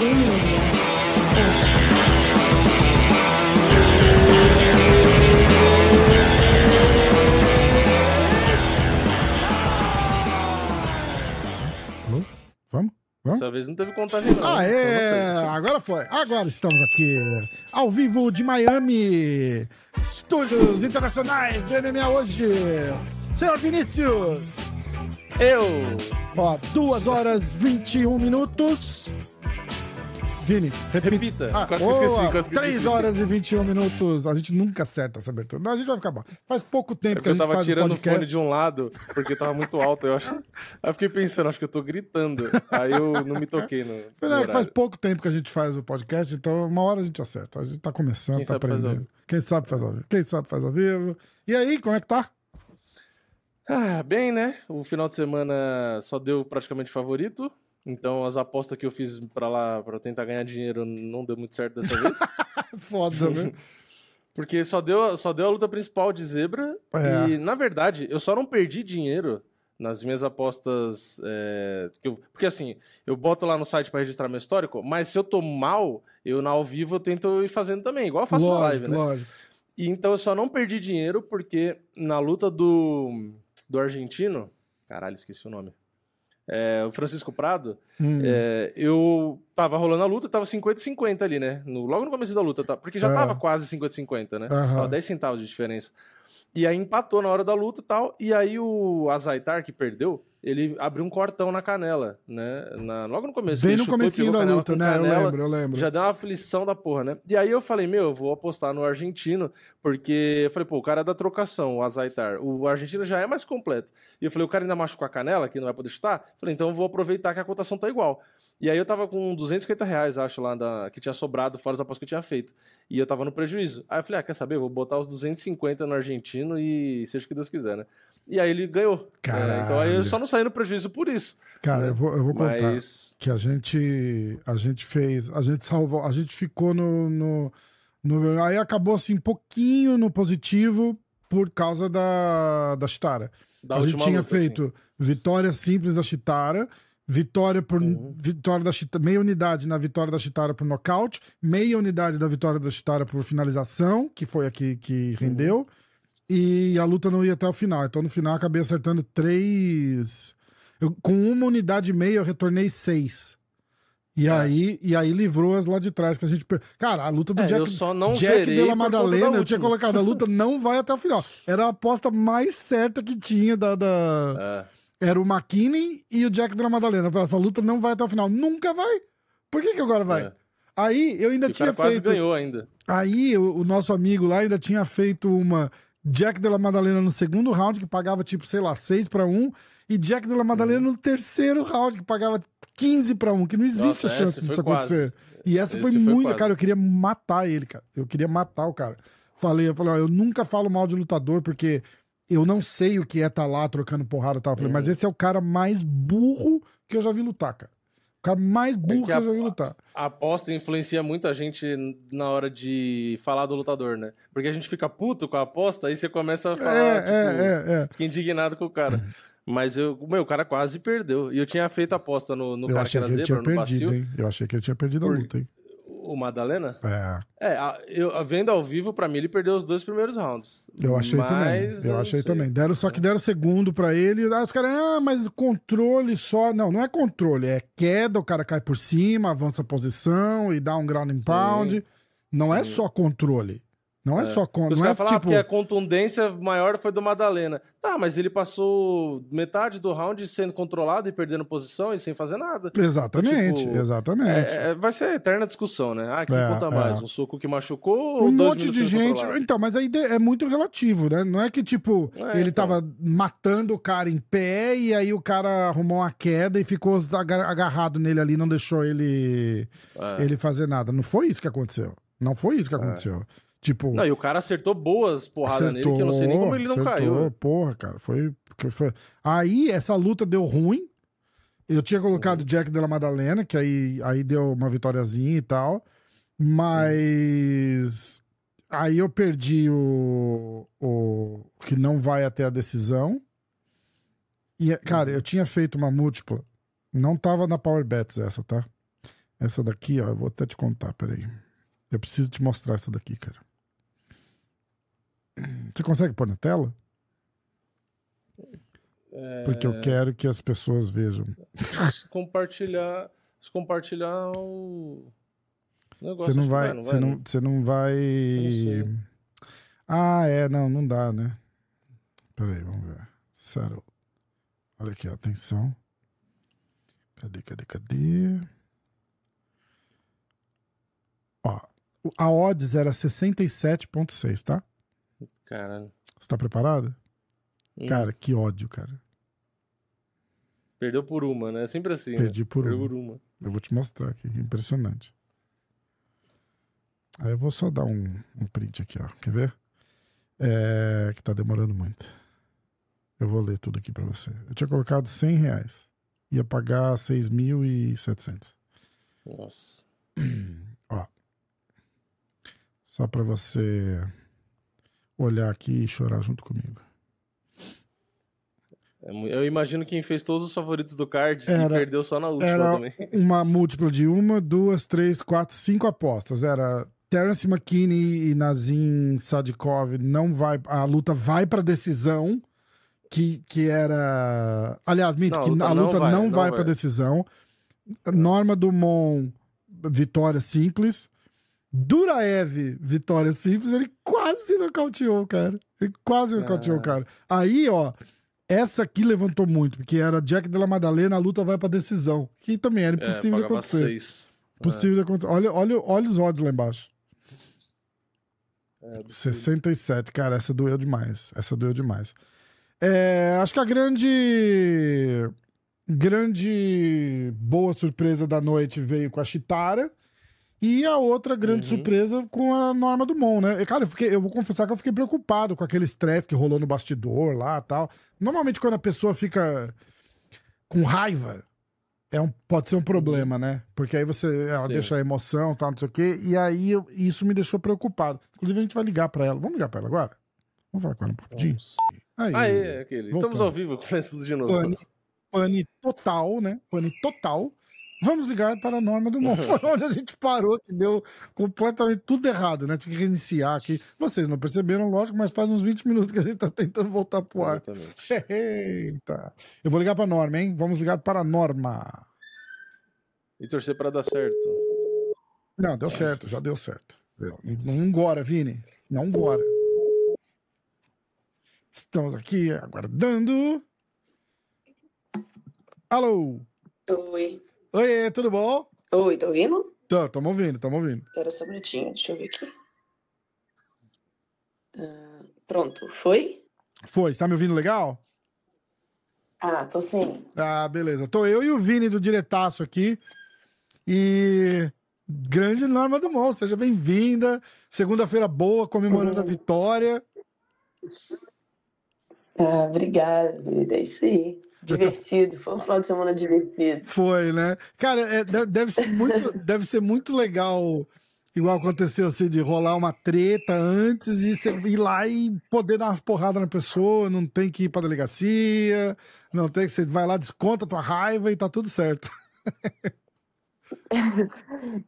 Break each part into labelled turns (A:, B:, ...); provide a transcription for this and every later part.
A: Alô? Vamos? Vamos?
B: Dessa vez não teve contagem, não.
A: Ah, é! Agora foi. Agora estamos aqui, ao vivo de Miami, estúdios internacionais do MMA hoje. Senhor Vinícius!
B: Eu!
A: Ó, 2 horas 21 minutos. Vini, repita.
B: Repita.
A: Ah,
B: Quase que esqueci, quase que
A: 3
B: esqueci.
A: horas e 21 minutos. A gente nunca acerta essa abertura. Não, a gente vai ficar bom. Faz pouco
B: É
A: tempo que
B: porque
A: a
B: eu
A: gente
B: tava
A: faz o
B: tirando o fone
A: podcast.
B: de um lado, porque tava muito alto. Eu acho... Aí eu fiquei pensando, acho que eu tô gritando. Aí eu não me toquei no. no
A: Mas é que faz pouco tempo que a gente faz o podcast, então uma hora a gente acerta. A gente tá começando,
B: Quem
A: tá aprendendo. Quem sabe faz ao vivo. Quem sabe faz ao vivo. E aí, como é que tá?
B: Ah, bem, né? O final de semana só deu praticamente favorito. Então as apostas que eu fiz pra lá pra tentar ganhar dinheiro não deu muito certo dessa vez.
A: Foda, né?
B: Porque só deu, só deu a luta principal de zebra.
A: É.
B: E, na verdade, eu só não perdi dinheiro nas minhas apostas. é, eu- porque assim, eu boto lá no site pra registrar meu histórico, mas se eu tô mal, eu na ao vivo eu tento ir fazendo também, igual eu faço na live,
A: lógico,
B: né?
A: lógico.
B: E então eu só não perdi dinheiro porque na luta do, do argentino. Caralho, esqueci o nome. É, o Francisco Prado,
A: Hum.
B: é, eu tava rolando a luta, tava 50-50 ali, né? No- logo no começo da luta, tá? porque já
A: É.
B: tava quase 50-50, né?
A: Aham.
B: Tava 10 centavos de diferença. E aí empatou na hora da luta e tal. E aí o Azaitar, que perdeu, ele abriu um cortão na canela, né? Na- logo no começo.
A: Bem no comecinho da
B: canela
A: luta, né? Eu
B: canela,
A: lembro, eu lembro.
B: já deu uma aflição da porra, né? E aí eu falei, meu, eu vou apostar no argentino, porque eu falei, pô, o cara é da trocação, o Azaitar. O argentino já é mais completo. E eu falei, o cara ainda machucou a canela, que não vai poder chutar? Eu falei, então eu vou aproveitar que a cotação tá igual. E aí eu tava com 250 reais, acho, lá da, que tinha sobrado, fora as apostas que eu tinha feito. E eu tava no prejuízo. Aí eu falei, ah, quer saber? Vou botar os 250 no argentino e seja o que Deus quiser, né? E aí ele ganhou.
A: Caralho.
B: É, então aí eu só não saí no prejuízo por isso.
A: Cara,
B: né?
A: eu vou, eu vou contar
B: Mas.
A: que a gente, a gente fez, a gente salvou, a gente ficou no, no, no- Aí acabou assim, um pouquinho no positivo por causa da, da Chitara.
B: Da
A: a gente tinha
B: luta, assim.
A: feito vitória simples da Chitara, vitória por
B: Uhum.
A: vitória da Chitara, meia unidade na vitória da Chitara por nocaute, meia unidade da vitória da Chitara por finalização, que foi a que, que rendeu, e a luta não ia até o final. Então no final eu acabei acertando três. Eu, com uma unidade e meia eu retornei seis. E,
B: É.
A: aí, e aí livrou as lá de trás que a gente. Cara, a luta do
B: É,
A: Jack,
B: eu só não
A: Jack
B: zerei
A: de la
B: por conta da
A: Madalena, eu tinha colocado a luta não vai até o final. Era a aposta mais certa que tinha da. da-
B: É.
A: Era o McKinney e o Jack de la Madalena. Eu falei, Essa luta não vai até o final. Nunca vai. Por que, que agora vai?
B: É.
A: Aí eu ainda
B: E
A: tinha feito.
B: ganhou ainda.
A: Aí o, o nosso amigo lá ainda tinha feito uma Jack de la Madalena no segundo round, que pagava tipo, sei lá, 6 para 1, e Jack de la Madalena
B: Uhum.
A: no terceiro round, que pagava 15 para 1, que não existe
B: Nossa,
A: a chance disso
B: quase.
A: acontecer. E essa foi
B: foi
A: muito.
B: quase.
A: Cara, eu queria matar ele, cara. Eu queria matar o cara. Falei, eu falei, ó, eu nunca falo mal de lutador, porque eu não sei o que é estar lá trocando porrada tal. Eu falei,
B: Uhum.
A: mas esse é o cara mais burro que eu já vi lutar, cara. O cara mais burro
B: que
A: que,
B: a-
A: eu já vi lutar.
B: A aposta influencia muita gente na hora de falar do lutador, né? Porque a gente fica puto com a aposta, aí você começa a falar,
A: É,
B: tipo,
A: é, é, é.
B: fica indignado com o cara. Mas eu, meu, o cara quase perdeu. E eu tinha feito a aposta no, no
A: Eu
B: cara que
A: achei
B: era
A: que ele
B: zebra,
A: tinha perdido, hein? Eu achei que ele tinha perdido a luta, hein?
B: O Madalena.
A: É.
B: É, eu, vendo ao vivo, pra mim, ele perdeu os dois primeiros rounds.
A: Eu achei
B: Mas
A: também. Eu
B: não
A: achei também. Deram, só que deram segundo pra ele. Aí os caras, ah, mas controle só. Não, não é controle, é queda, o cara cai por cima, avança a posição e dá um ground and pound. Não é só controle. Não é, só
B: Os
A: controle. Não é
B: falam,
A: tipo.
B: porque a contundência maior foi do Madalena. Tá, mas ele passou metade do round sendo controlado e perdendo posição e sem fazer nada.
A: Exatamente,
B: tipo,
A: exatamente.
B: É, é, vai ser eterna discussão, né? Ah, quem
A: É,
B: conta mais?
A: é.
B: Um soco que machucou ou
A: um
B: dois
A: monte de gente.
B: controlado?
A: Então, mas aí é muito relativo, né? Não é que, tipo,
B: É,
A: ele
B: então.
A: tava matando o cara em pé e aí o cara arrumou uma queda e ficou aga- agarrado nele ali, não deixou ele,
B: É.
A: ele fazer nada. Não foi isso que aconteceu. Não foi isso que aconteceu. Tipo.
B: Não, e o cara acertou boas porradas nele, que eu não sei nem como ele não
A: acertou,
B: caiu.
A: Porra, cara. Foi, foi. Aí essa luta deu ruim. Eu tinha colocado o Jack de la Madalena, que aí, aí deu uma vitóriazinha e tal. Mas. Aí eu perdi o, o. que não vai até a decisão. E, cara, eu tinha feito uma múltipla. Não tava na Power Bets essa, tá? Essa daqui, ó, eu vou até te contar, peraí. Eu preciso te mostrar essa daqui, cara. Você consegue pôr na tela?
B: É,
A: Porque eu quero que as pessoas vejam.
B: se compartilhar, se compartilhar o negócio.
A: Você não vai. Você não,
B: né?
A: você não vai. Ah, é, não, não dá, né? Peraí, vamos ver. Settle. Olha aqui, atenção. Cadê, cadê, cadê? Ó, a odds era 67,6, tá?
B: Caralho.
A: Você tá preparado?
B: Hum,
A: Cara, que ódio, cara.
B: Perdeu por uma, né? É sempre assim.
A: Perdi
B: né?
A: por
B: Perdeu
A: uma.
B: por uma.
A: Eu vou te mostrar aqui, que impressionante. Aí eu vou só dar um, um print aqui, ó. Quer ver? É, que tá demorando muito. Eu vou ler tudo aqui pra você. Eu tinha colocado 100 reais. Ia pagar 6.700.
B: Nossa.
A: Ó. Só pra você olhar aqui e chorar junto comigo.
B: É eu imagino quem fez todos os favoritos do card
A: Era-
B: e perdeu só na última
A: Era
B: também.
A: uma múltipla de uma, duas, três, quatro, cinco apostas. Era Terence McKinney e Nazim Sadikov não vai. A luta vai pra decisão. Que, que era. Aliás, Mito,
B: Não, a luta
A: a
B: não
A: luta
B: vai,
A: não
B: não
A: vai
B: vai.
A: pra decisão. Norma Dumont, vitória simples. Duraev, vitória simples. Ele quase nocauteou, cara. Ele quase nocauteou o cara. Aí, ó, essa aqui levantou muito, porque era Jack Della Madalena, a luta vai pra decisão. Que também era impossível de
B: é, pagava
A: acontecer.
B: seis.
A: Possível de acontecer. Olha, olha, olha os odds lá embaixo.
B: É, é absurdo.
A: 67, cara, essa doeu demais. Essa doeu demais. É, acho que a grande grande boa surpresa da noite veio com a Chitara e a outra grande
B: Uhum.
A: surpresa com a Norma Dumont, né? E, cara, eu, fiquei, eu vou confessar que eu fiquei preocupado com aquele estresse que rolou no bastidor lá tal. Normalmente quando a pessoa fica com raiva, é um, pode ser um problema, né? Porque aí você ela
B: Sim.
A: deixa a emoção, tal, não sei o quê. E aí eu- isso me deixou preocupado. Inclusive, a gente vai ligar pra ela. Vamos ligar pra ela agora? Vamos falar com ela um?
B: Vamos.
A: Aí,
B: é, aquele. Estamos
A: Voltando.
B: ao vivo com de novo.
A: pane, pane total, né? Pane total. Vamos ligar para a Norma do Mundo. Foi onde a gente parou, que deu completamente tudo errado, né? Tinha que reiniciar aqui. Vocês não perceberam, lógico, mas faz uns 20 minutos que a gente tá tentando voltar pro ar.
B: Exatamente.
A: Eita. Eu vou ligar para a Norma, hein? Vamos ligar para a Norma.
B: E torcer pra dar certo.
A: Não, deu certo, já deu certo. Deu. Não agora, Vini. Não agora. Estamos aqui aguardando. Alô?
C: Oi.
A: Oi, tudo bom?
C: Oi, tá ouvindo?
A: Tô, tamo ouvindo, tamo ouvindo.
C: Espera só um minutinho, deixa eu ver aqui. Ah, pronto, foi?
A: Foi, você tá me ouvindo legal?
C: Ah, tô sim.
A: Ah, beleza. Tô eu e o Vini do Diretaço aqui. E grande Norma do Mon, seja bem-vinda. Segunda-feira boa, comemorando a vitória.
C: Ah, obrigada, querida. É isso aí. Divertido. Foi um final de semana divertido.
A: Foi, né? Cara, é, de- deve, ser muito, deve ser muito legal, igual aconteceu assim, de rolar uma treta antes e você ir lá e poder dar umas porradas na pessoa, não tem que ir pra delegacia, não tem que você vai lá, desconta a tua raiva e tá tudo certo.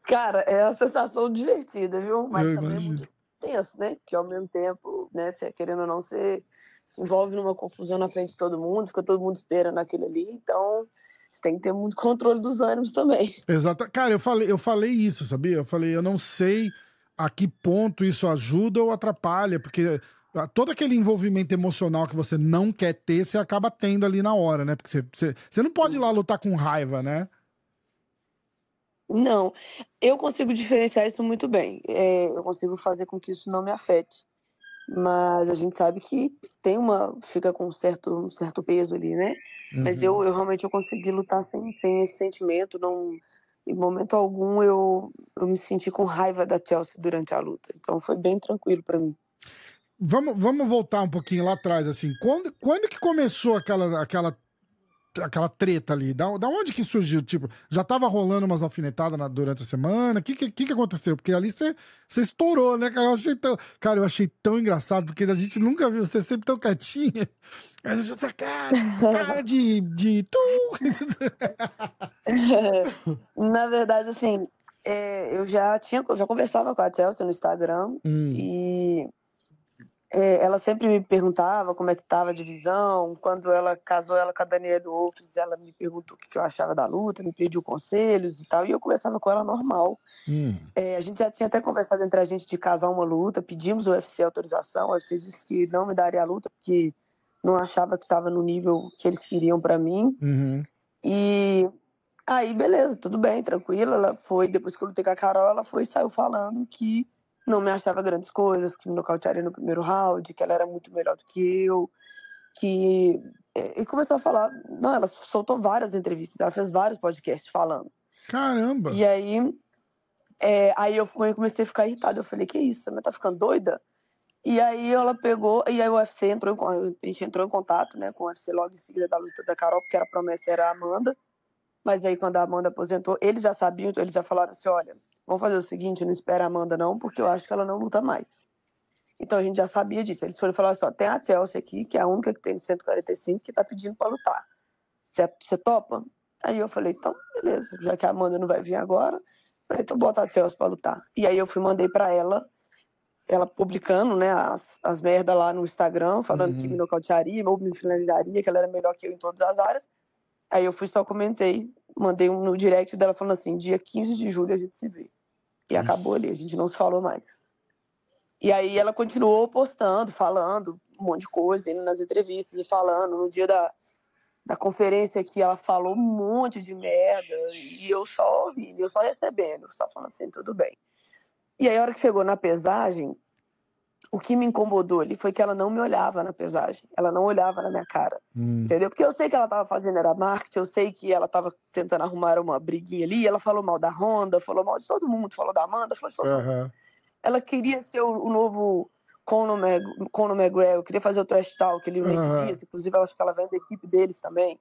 C: Cara, é uma sensação divertida, viu? Mas
A: Eu
C: também é
A: imagino.
C: muito tenso, né? Porque ao mesmo tempo, né, querendo ou não, você se envolve numa confusão na frente de todo mundo, fica todo mundo esperando aquilo ali, então você tem que ter muito controle dos ânimos também.
A: Exato. Cara, eu falei, eu falei isso, sabia? Eu falei, eu não sei a que ponto isso ajuda ou atrapalha, porque todo aquele envolvimento emocional que você não quer ter, você acaba tendo ali na hora, né? Porque você, você, você não pode ir lá lutar com raiva, né?
C: Não, eu consigo diferenciar isso muito bem. É, eu consigo fazer com que isso não me afete. Mas a gente sabe que tem uma, fica com um certo, um certo peso ali, né? Mas
A: Uhum.
C: eu, eu realmente eu consegui lutar sem, sem esse sentimento. Não, em momento algum eu, eu me senti com raiva da Chelsea durante a luta. Então foi bem tranquilo para mim.
A: Vamos, vamos voltar um pouquinho lá atrás, assim. Quando, quando que começou aquela, aquela, aquela treta ali? Da, da onde que surgiu? Tipo, já tava rolando umas alfinetadas na- durante a semana? O que, que, que aconteceu? Porque ali você estourou, né, cara? Eu achei tão, cara, eu achei tão engraçado, porque a gente nunca viu você sempre tão quietinha. A gente, cara, cara de, de tu.
C: Na verdade, assim, é, eu já tinha, eu já conversava com a Chelsea no Instagram
A: Hum.
C: e é, ela sempre me perguntava como é que estava a divisão. Quando ela casou ela com a Daniela Wolfs, ela me perguntou o que eu achava da luta, me pediu conselhos e tal, e eu conversava com ela normal.
A: Hum.
C: É, a gente já tinha até conversado entre a gente de casar uma luta, pedimos o UFC autorização, o UFC disse que não me daria a luta porque não achava que estava no nível que eles queriam para mim.
A: Uhum.
C: E aí, beleza, tudo bem, tranquilo. Ela foi, depois que eu lutei com a Carol, ela foi e saiu falando que não me achava grandes coisas, que me nocautearia no primeiro round, que ela era muito melhor do que eu, que. E começou a falar. Não, ela soltou várias entrevistas, ela fez vários podcasts falando.
A: Caramba!
C: E aí, é, aí eu comecei a ficar irritada. Eu falei, que isso, você tá ficando doida? E aí ela pegou, e aí o UFC entrou a gente entrou em contato, né, com o UFC logo em seguida da luta da Carol, porque era a promessa era a Amanda. Mas aí quando a Amanda aposentou, eles já sabiam, então eles já falaram assim, olha, vamos fazer o seguinte, não espera a Amanda não, porque eu acho que ela não luta mais. Então a gente já sabia disso. Eles foram falar assim, ó, tem a Chelsea aqui, que é a única que tem 145, que tá pedindo pra lutar. Você você topa? Aí eu falei, então, beleza, já que a Amanda não vai vir agora, falei, então bota a Chelsea pra lutar. E aí eu fui, mandei pra ela, ela publicando, né, as, as merdas lá no Instagram, falando
A: Uhum.
C: que me nocautearia, ou me finalizaria, que ela era melhor que eu em todas as áreas. Aí eu fui só comentei, mandei um no direct dela falando assim, dia 15 de julho a gente se vê. E acabou ali, a gente não se falou mais. E aí ela continuou postando, falando um monte de coisa, indo nas entrevistas e falando. No dia da, da conferência que ela falou um monte de merda, e eu só ouvindo, eu só recebendo, só falando assim, tudo bem. E aí a hora que chegou na pesagem, o que me incomodou ali foi que ela não me olhava na pesagem, ela não olhava na minha cara.
A: Hum.
C: Entendeu? Porque eu sei que ela tava fazendo era marketing, eu sei que ela tava tentando arrumar uma briguinha ali, ela falou mal da Honda, falou mal de todo mundo, falou da Amanda, falou de todo mundo.
A: Aham.
C: Ela queria ser o, o novo Conor, Mag, Conor McGregor, queria fazer o trash talk ali, o. Diaz, inclusive ela acho que ela vem da equipe deles também.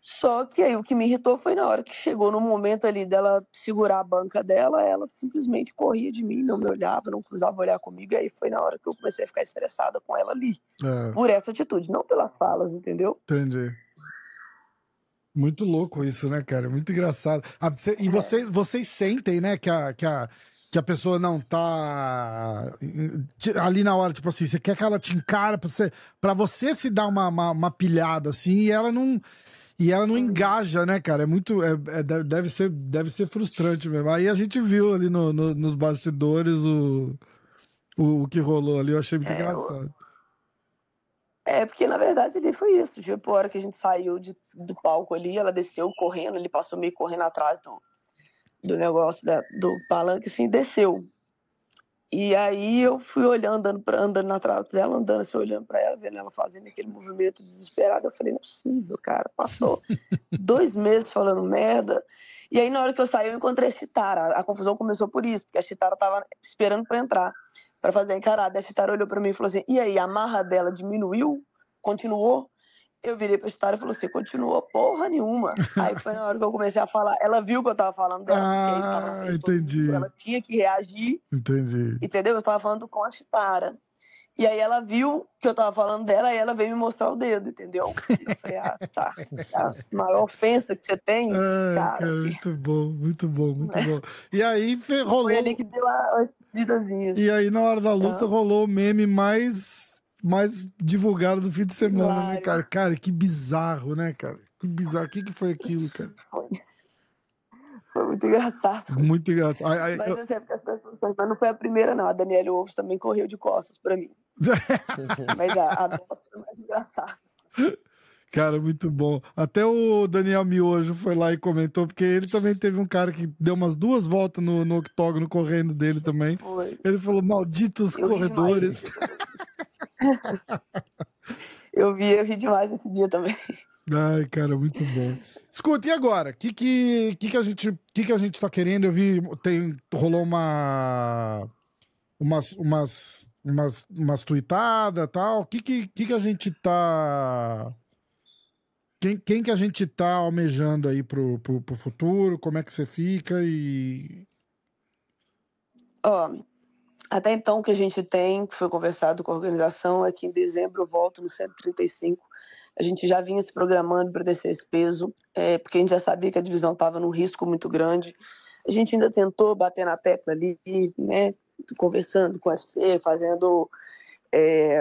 C: Só que aí o que me irritou foi na hora que chegou no momento ali dela segurar a banca dela, ela simplesmente corria de mim, não me olhava, não cruzava olhar comigo, e aí foi na hora que eu comecei a ficar estressada com ela ali,
A: É,
C: por essa atitude, não pelas falas, entendeu?
A: entendi. Muito louco isso, né, cara? Muito engraçado. Ah,
C: É.
A: e vocês, vocês sentem, né, que a, que, a, que a pessoa não tá ali na hora, tipo assim, você quer que ela te encara pra você, pra você se dar uma, uma, uma pilhada assim e ela não. E ela não engaja, né, cara? É muito. é- é- deve, ser, deve ser frustrante mesmo. Aí a gente viu ali no, no- nos bastidores o, o, o que rolou ali. Eu achei muito
C: É,
A: engraçado.
C: É, porque na verdade ali foi isso. Tipo, a hora que a gente saiu de- do palco ali, ela desceu correndo, ele passou meio correndo atrás do, do negócio da- do palanque, assim, desceu. E aí eu fui olhando, andando, pra, andando atrás dela, andando assim, olhando pra ela, vendo ela fazendo aquele movimento desesperado. Eu falei, não é possível, cara. Passou dois meses falando merda. E aí, na hora que eu saí, eu encontrei a Chitara. A confusão começou por isso, porque a Chitara tava esperando pra entrar, pra fazer a encarada. A Chitara olhou pra mim e falou assim: e aí, a marra dela diminuiu? Continuou? Eu virei pra Chitara e falou assim: continua porra nenhuma. aí foi na hora que eu comecei a falar. Ela viu que eu tava falando dela, tava
A: Ah,
C: todo
A: entendi.
C: mundo, Ela tinha que reagir.
A: Entendi.
C: Entendeu? Eu tava falando com a Chitara. E aí ela viu que eu tava falando dela e ela veio me mostrar o dedo, entendeu? Eu falei, ah, tá. A maior ofensa que você tem,
A: Ai,
C: cara.
A: cara, muito bom, muito bom, muito bom. E aí rolou.
C: Foi ali que deu a, a.
A: E aí, na hora da luta, rolou o meme mais, mais divulgado do fim de semana, né,
C: Claro.
A: cara? Cara, que bizarro, né, cara? Que bizarro. O que, que foi aquilo, cara?
C: Foi, foi muito engraçado.
A: Muito engraçado. Ai, ai,
C: Mas,
A: eu-
C: assim, pessoas- mas não foi a primeira, não. A Daniela Wolves também correu de costas pra mim. Mas a, a nossa foi mais engraçada.
A: Cara, muito bom. Até o Daniel Miojo foi lá e comentou, porque ele também teve um cara que deu umas duas voltas no, no octógono correndo dele também.
C: Foi.
A: Ele falou: malditos
C: Eu
A: corredores.
C: Eu vi, eu ri demais esse dia também.
A: Ai, cara, muito bom. Escuta, e agora? O que, que, que, que, a gente, que, que a gente tá querendo? Eu vi, tem, rolou uma. Umas, umas, umas, umas tuitadas e tal. O que, que, que, que a gente tá. Quem, quem que a gente tá almejando aí pro, pro, pro futuro? Como é que você fica? E.
C: Ó, até então o que a gente tem, que foi conversado com a organização, é que em dezembro eu volto no 135. A gente já vinha se programando para descer esse peso, é, porque a gente já sabia que a divisão estava num risco muito grande. A gente ainda tentou bater na tecla ali, né? Conversando com o UFC, fazendo, é,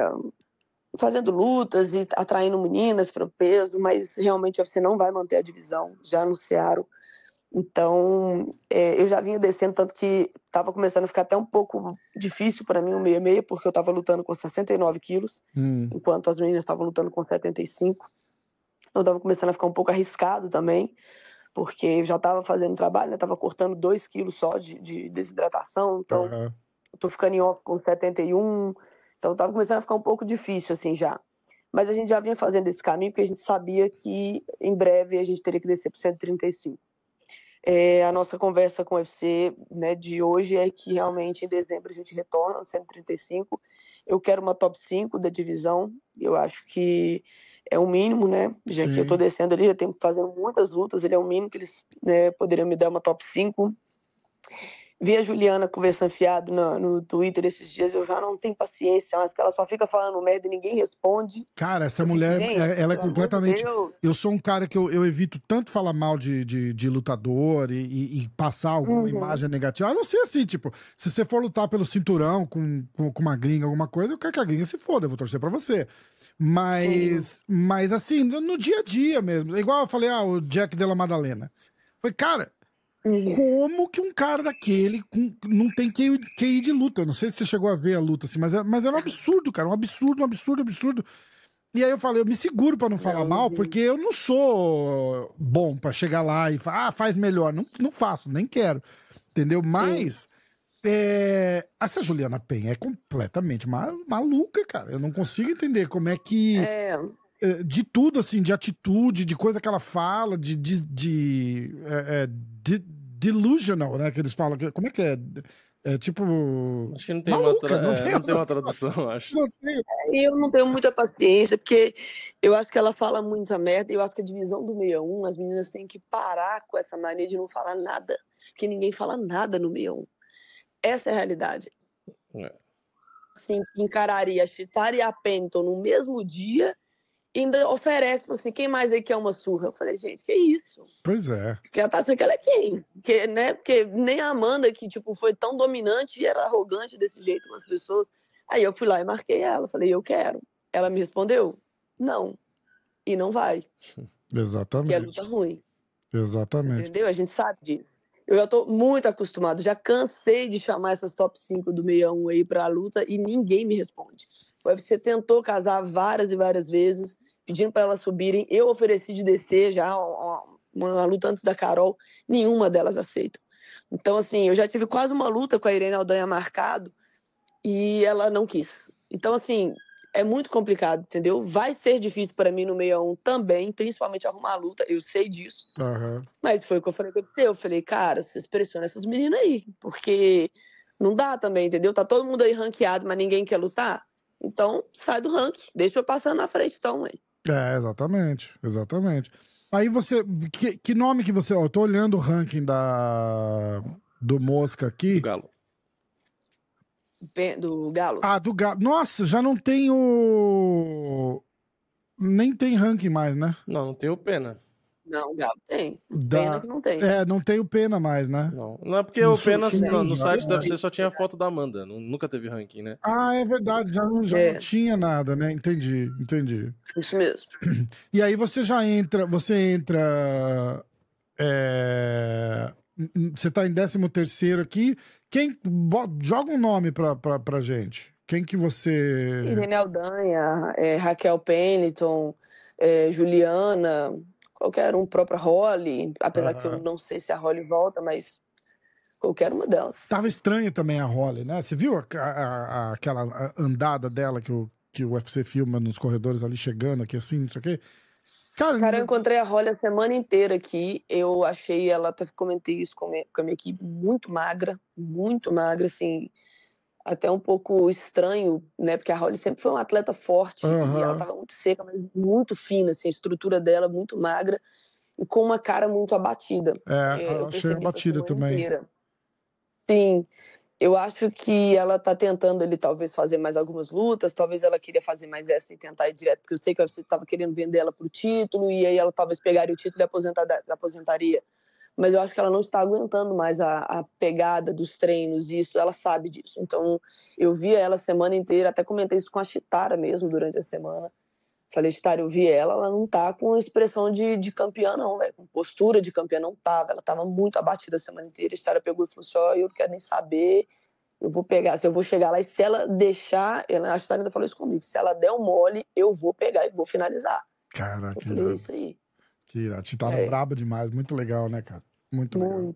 C: fazendo lutas e atraindo meninas para o peso, mas realmente o UFC não vai manter a divisão, já anunciaram. Então, é, eu já vinha descendo, tanto que estava começando a ficar até um pouco difícil para mim o meia meia, porque eu estava lutando com 69 quilos,
A: Hum.
C: enquanto as meninas estavam lutando com 75. Então, estava começando a ficar um pouco arriscado também, porque eu já estava fazendo trabalho, estava cortando 2 quilos só de, de desidratação, então eu tô ficando em off com 71, então tava começando a ficar um pouco difícil assim já. Mas a gente já vinha fazendo esse caminho porque a gente sabia que em breve a gente teria que descer para 135. É, a nossa conversa com o UFC né, de hoje é que realmente em dezembro a gente retorna no 135. Eu quero uma top 5 da divisão, eu acho que é o mínimo, né? Já que eu tô
A: Sim.
C: descendo ali, eu tenho que fazer muitas lutas, ele é o mínimo que eles né, poderiam me dar uma top 5. Vi a Juliana conversando fiado no, no Twitter esses dias, eu já não tenho paciência, mas ela só fica falando merda e ninguém responde.
A: Cara, essa
C: Eu
A: mulher, é- ela é completamente.
C: Deus.
A: Eu sou um cara que eu, eu evito tanto falar mal de, de, de lutador e, e- e passar alguma
C: Uhum.
A: imagem negativa. A não ser assim, tipo, se você for lutar pelo cinturão com, com, com uma gringa, alguma coisa, eu quero que a gringa se foda, eu vou torcer pra você. Mas, mas assim, no, no dia a dia mesmo. Igual eu falei, ah, o Jack Della Madalena. Foi, cara,
C: Uhum.
A: como que um cara daquele com- não tem QI, QI de luta? Não sei se você chegou a ver a luta, assim, mas, é, mas era um absurdo, cara. Um absurdo, um absurdo, um absurdo. E aí eu falei, eu me seguro pra não falar
C: Não,
A: mal,
C: gente.
A: porque eu não sou bom pra chegar lá e falar, ah, faz melhor. Não, não faço, nem quero. Entendeu? Mas é, essa Juliana Penha é completamente ma- maluca, cara. Eu não consigo entender como é que
C: É,
A: é, de tudo, assim, de atitude, de coisa que ela fala, de, de, de, é, é, de- delusional, né? Que eles falam. que- Como é que é? É tipo.
B: Acho que não tem,
A: Maluca,
B: uma, tra...
A: não
B: é,
A: tem
B: não tem
A: uma-
B: tradução, acho.
A: Não tem-
C: eu não tenho muita paciência, porque eu acho que ela fala muita merda, e eu acho que a divisão do 61, as meninas têm que parar com essa mania de não falar nada, porque ninguém fala nada no 61. Essa é a realidade.
B: É.
C: Assim, encararia a Chitara e a Pennington no mesmo dia ainda oferece, tipo assim, quem mais aí quer uma surra? Eu falei, gente, que isso?
A: Pois é.
C: Porque ela tá achando que ela é quem? Que, né? Porque nem a Amanda, que tipo, foi tão dominante e era arrogante desse jeito com as pessoas. Aí eu fui lá e marquei ela. Falei, eu quero. Ela me respondeu, não. E não vai, porque é
A: Exatamente.
C: luta ruim.
A: Exatamente.
C: Entendeu? A gente sabe disso. Eu já tô muito acostumado, já cansei de chamar essas top 5 do 61 aí pra luta e ninguém me responde. O UFC tentou casar várias e várias vezes, pedindo para elas subirem. Eu ofereci de descer já uma, uma luta antes da Carol, nenhuma delas aceita. Então, assim, eu já tive quase uma luta com a Irene Aldanha marcado e ela não quis. Então, assim, é muito complicado, entendeu? Vai ser difícil para mim no 61 também, principalmente arrumar a luta, eu sei disso.
A: Aham.
C: Mas foi o que eu falei com você. Eu falei, cara, vocês pressionam essas meninas aí, porque não dá também, entendeu? Tá todo mundo aí ranqueado, mas ninguém quer lutar. Então, sai do ranking, deixa eu passar na frente, então, mãe.
A: É, exatamente. Exatamente. Aí você. Que, que nome que você. Ó, eu tô olhando o ranking da. Do Mosca aqui.
B: O Galo.
C: Do Galo.
A: Ah, do Galo. Nossa, já não tem o. Nem tem ranking mais, né?
B: Não, não tem o Pena.
C: Não, Galo tem.
A: Da-
C: Pena que não tem.
A: É, não tem o Pena mais, né?
B: Não, não é porque
A: No
B: o Pena
A: sul-
B: no, no site do
A: é.
B: UFC só tinha foto da Amanda. nu- Nunca teve ranking, né?
A: Ah, é verdade, já, não, já
C: É.
A: não tinha nada, né? Entendi, entendi.
C: Isso mesmo.
A: E aí você já entra, você entra. é, Você tá em 13 terceiro aqui. Quem. Joga um nome pra, pra, pra gente. Quem que você.
C: Irene Aldanha, é, Raquel Pennington, é, Juliana, qualquer um, própria Holly, apesar que eu não sei se a Holly volta, mas qualquer uma delas.
A: Tava estranha também a Holly, né? Você viu a- a- a- aquela andada dela que o, que o UFC filma nos corredores ali chegando aqui assim, não sei o quê? Cara,
C: Cara, eu encontrei a Holly a semana inteira aqui. Eu achei ela, até comentei isso com a minha, com a minha equipe, muito magra, muito magra, assim, até um pouco estranho, né? Porque a Holly sempre foi uma atleta forte
A: Aham.
C: e ela tava muito seca, mas muito fina, assim, a estrutura dela muito magra e com uma cara muito abatida.
A: é,
C: É, eu
A: achei
C: percebi isso a
A: abatida
C: semana
A: também.
C: inteira. Sim. Eu acho que ela tá tentando ele talvez fazer mais algumas lutas, talvez ela queria fazer mais essa e tentar ir direto, porque eu sei que você estava querendo vender ela pro título, e aí ela talvez pegaria o título e aposentaria. Mas eu acho que ela não está aguentando mais a, a pegada dos treinos, e isso ela sabe disso. Então, eu via ela a semana inteira, até comentei isso com a Chitara mesmo durante a semana. Falei, Chitara, eu vi ela, ela não tá com expressão de, de campeã, não, velho. Com postura de campeã não tava. Ela tava muito abatida a semana inteira. A Chitara pegou e falou assim: ó, eu não quero nem saber eu vou pegar, se eu vou chegar lá e se ela deixar, ela, a Chitara ainda falou isso comigo, se ela der um mole, eu vou pegar e vou finalizar.
A: Cara,
C: eu
A: que irado.
C: isso aí.
A: Que irado. Chitara
C: É.
A: braba demais, muito legal, né, cara? Muito legal.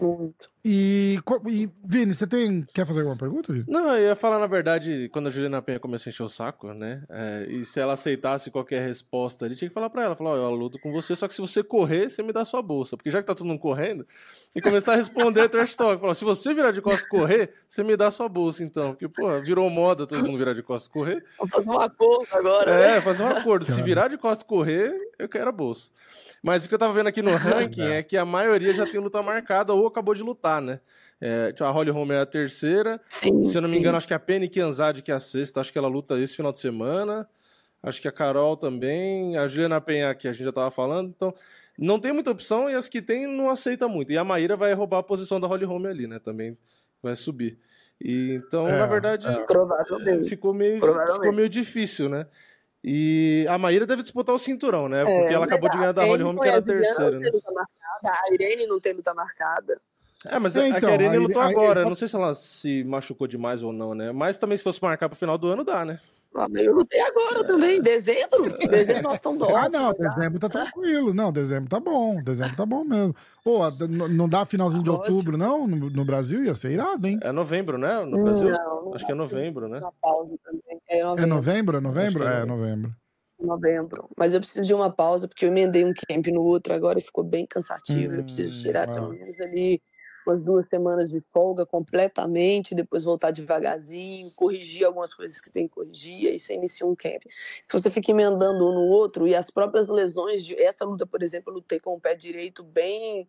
C: Muito.
A: E, e, Vini, você tem. Quer fazer alguma pergunta, Vini?
B: Não, eu ia falar, na verdade, quando a Juliana Penha começou a encher o saco, né? é, e se ela aceitasse qualquer resposta, ele tinha que falar pra ela, falar, ó, eu luto com você, só que se você correr, você me dá sua bolsa. Porque já que tá todo mundo correndo, e começar a responder trash talk. Falar, se você virar de costas e correr, você me dá sua bolsa, então. Porque, pô, virou moda todo mundo virar de costas e correr.
C: Vamos fazer um acordo agora, né?
B: É, fazer um acordo. Se virar de costas e correr, eu quero a bolsa. Mas o que eu tava vendo aqui no ranking é que a maioria já tem luta marcada ou acabou de lutar, né? É, tipo, a Holly Holm é a terceira.
C: Sim,
B: Se eu não me
C: sim.
B: engano, acho que a Penny Kianzad que é a sexta. Acho que ela luta esse final de semana. Acho que a Carol também. A Juliana Penha, que a gente já tava falando. Então, não tem muita opção e as que tem não aceita muito. E a Maíra vai roubar a posição da Holly Holm ali, né? Também vai subir. E, então,
A: É,
B: na verdade,
C: Provavelmente.
B: ficou meio, ficou meio difícil, né? E a Maíra deve disputar o cinturão, né?
C: É,
B: Porque ela
C: mas
B: acabou de
C: a
B: ganhar da Holly Holm, que era a terceira, né?
C: marcada, A Irene não tem luta marcada.
B: É, mas
A: É,
B: a
A: então,
B: Querene
A: aí-
B: lutou agora.
A: aí-
B: Não sei se ela se machucou demais ou não, né? Mas também se fosse marcar pro final do ano, dá, né?
C: Ah, Eu lutei agora também, em dezembro. Dezembro nós estamos
A: Ah,
C: dólares.
A: não, dezembro tá tranquilo. Não, dezembro tá bom. Dezembro tá bom mesmo. Ô, n- não dá finalzinho de
C: Ótimo.
A: outubro, não? No, no Brasil ia ser irado, hein?
B: É novembro, né? No Brasil?
C: Não, não
B: Acho que é novembro, né?
C: É
A: É
C: novembro.
A: novembro? É novembro?
B: Que é
A: É, novembro.
C: novembro. Mas eu preciso de uma pausa, porque eu emendei um camp no outro agora e ficou bem cansativo. eu preciso
A: Hum,
C: tirar
A: ah.
C: pelo menos ali umas duas semanas de folga completamente, depois voltar devagarzinho, corrigir algumas coisas que tem que corrigir, e você inicia um camp. Se você fica emendando um no outro, e as próprias lesões, de essa luta, por exemplo, eu lutei com o pé direito bem,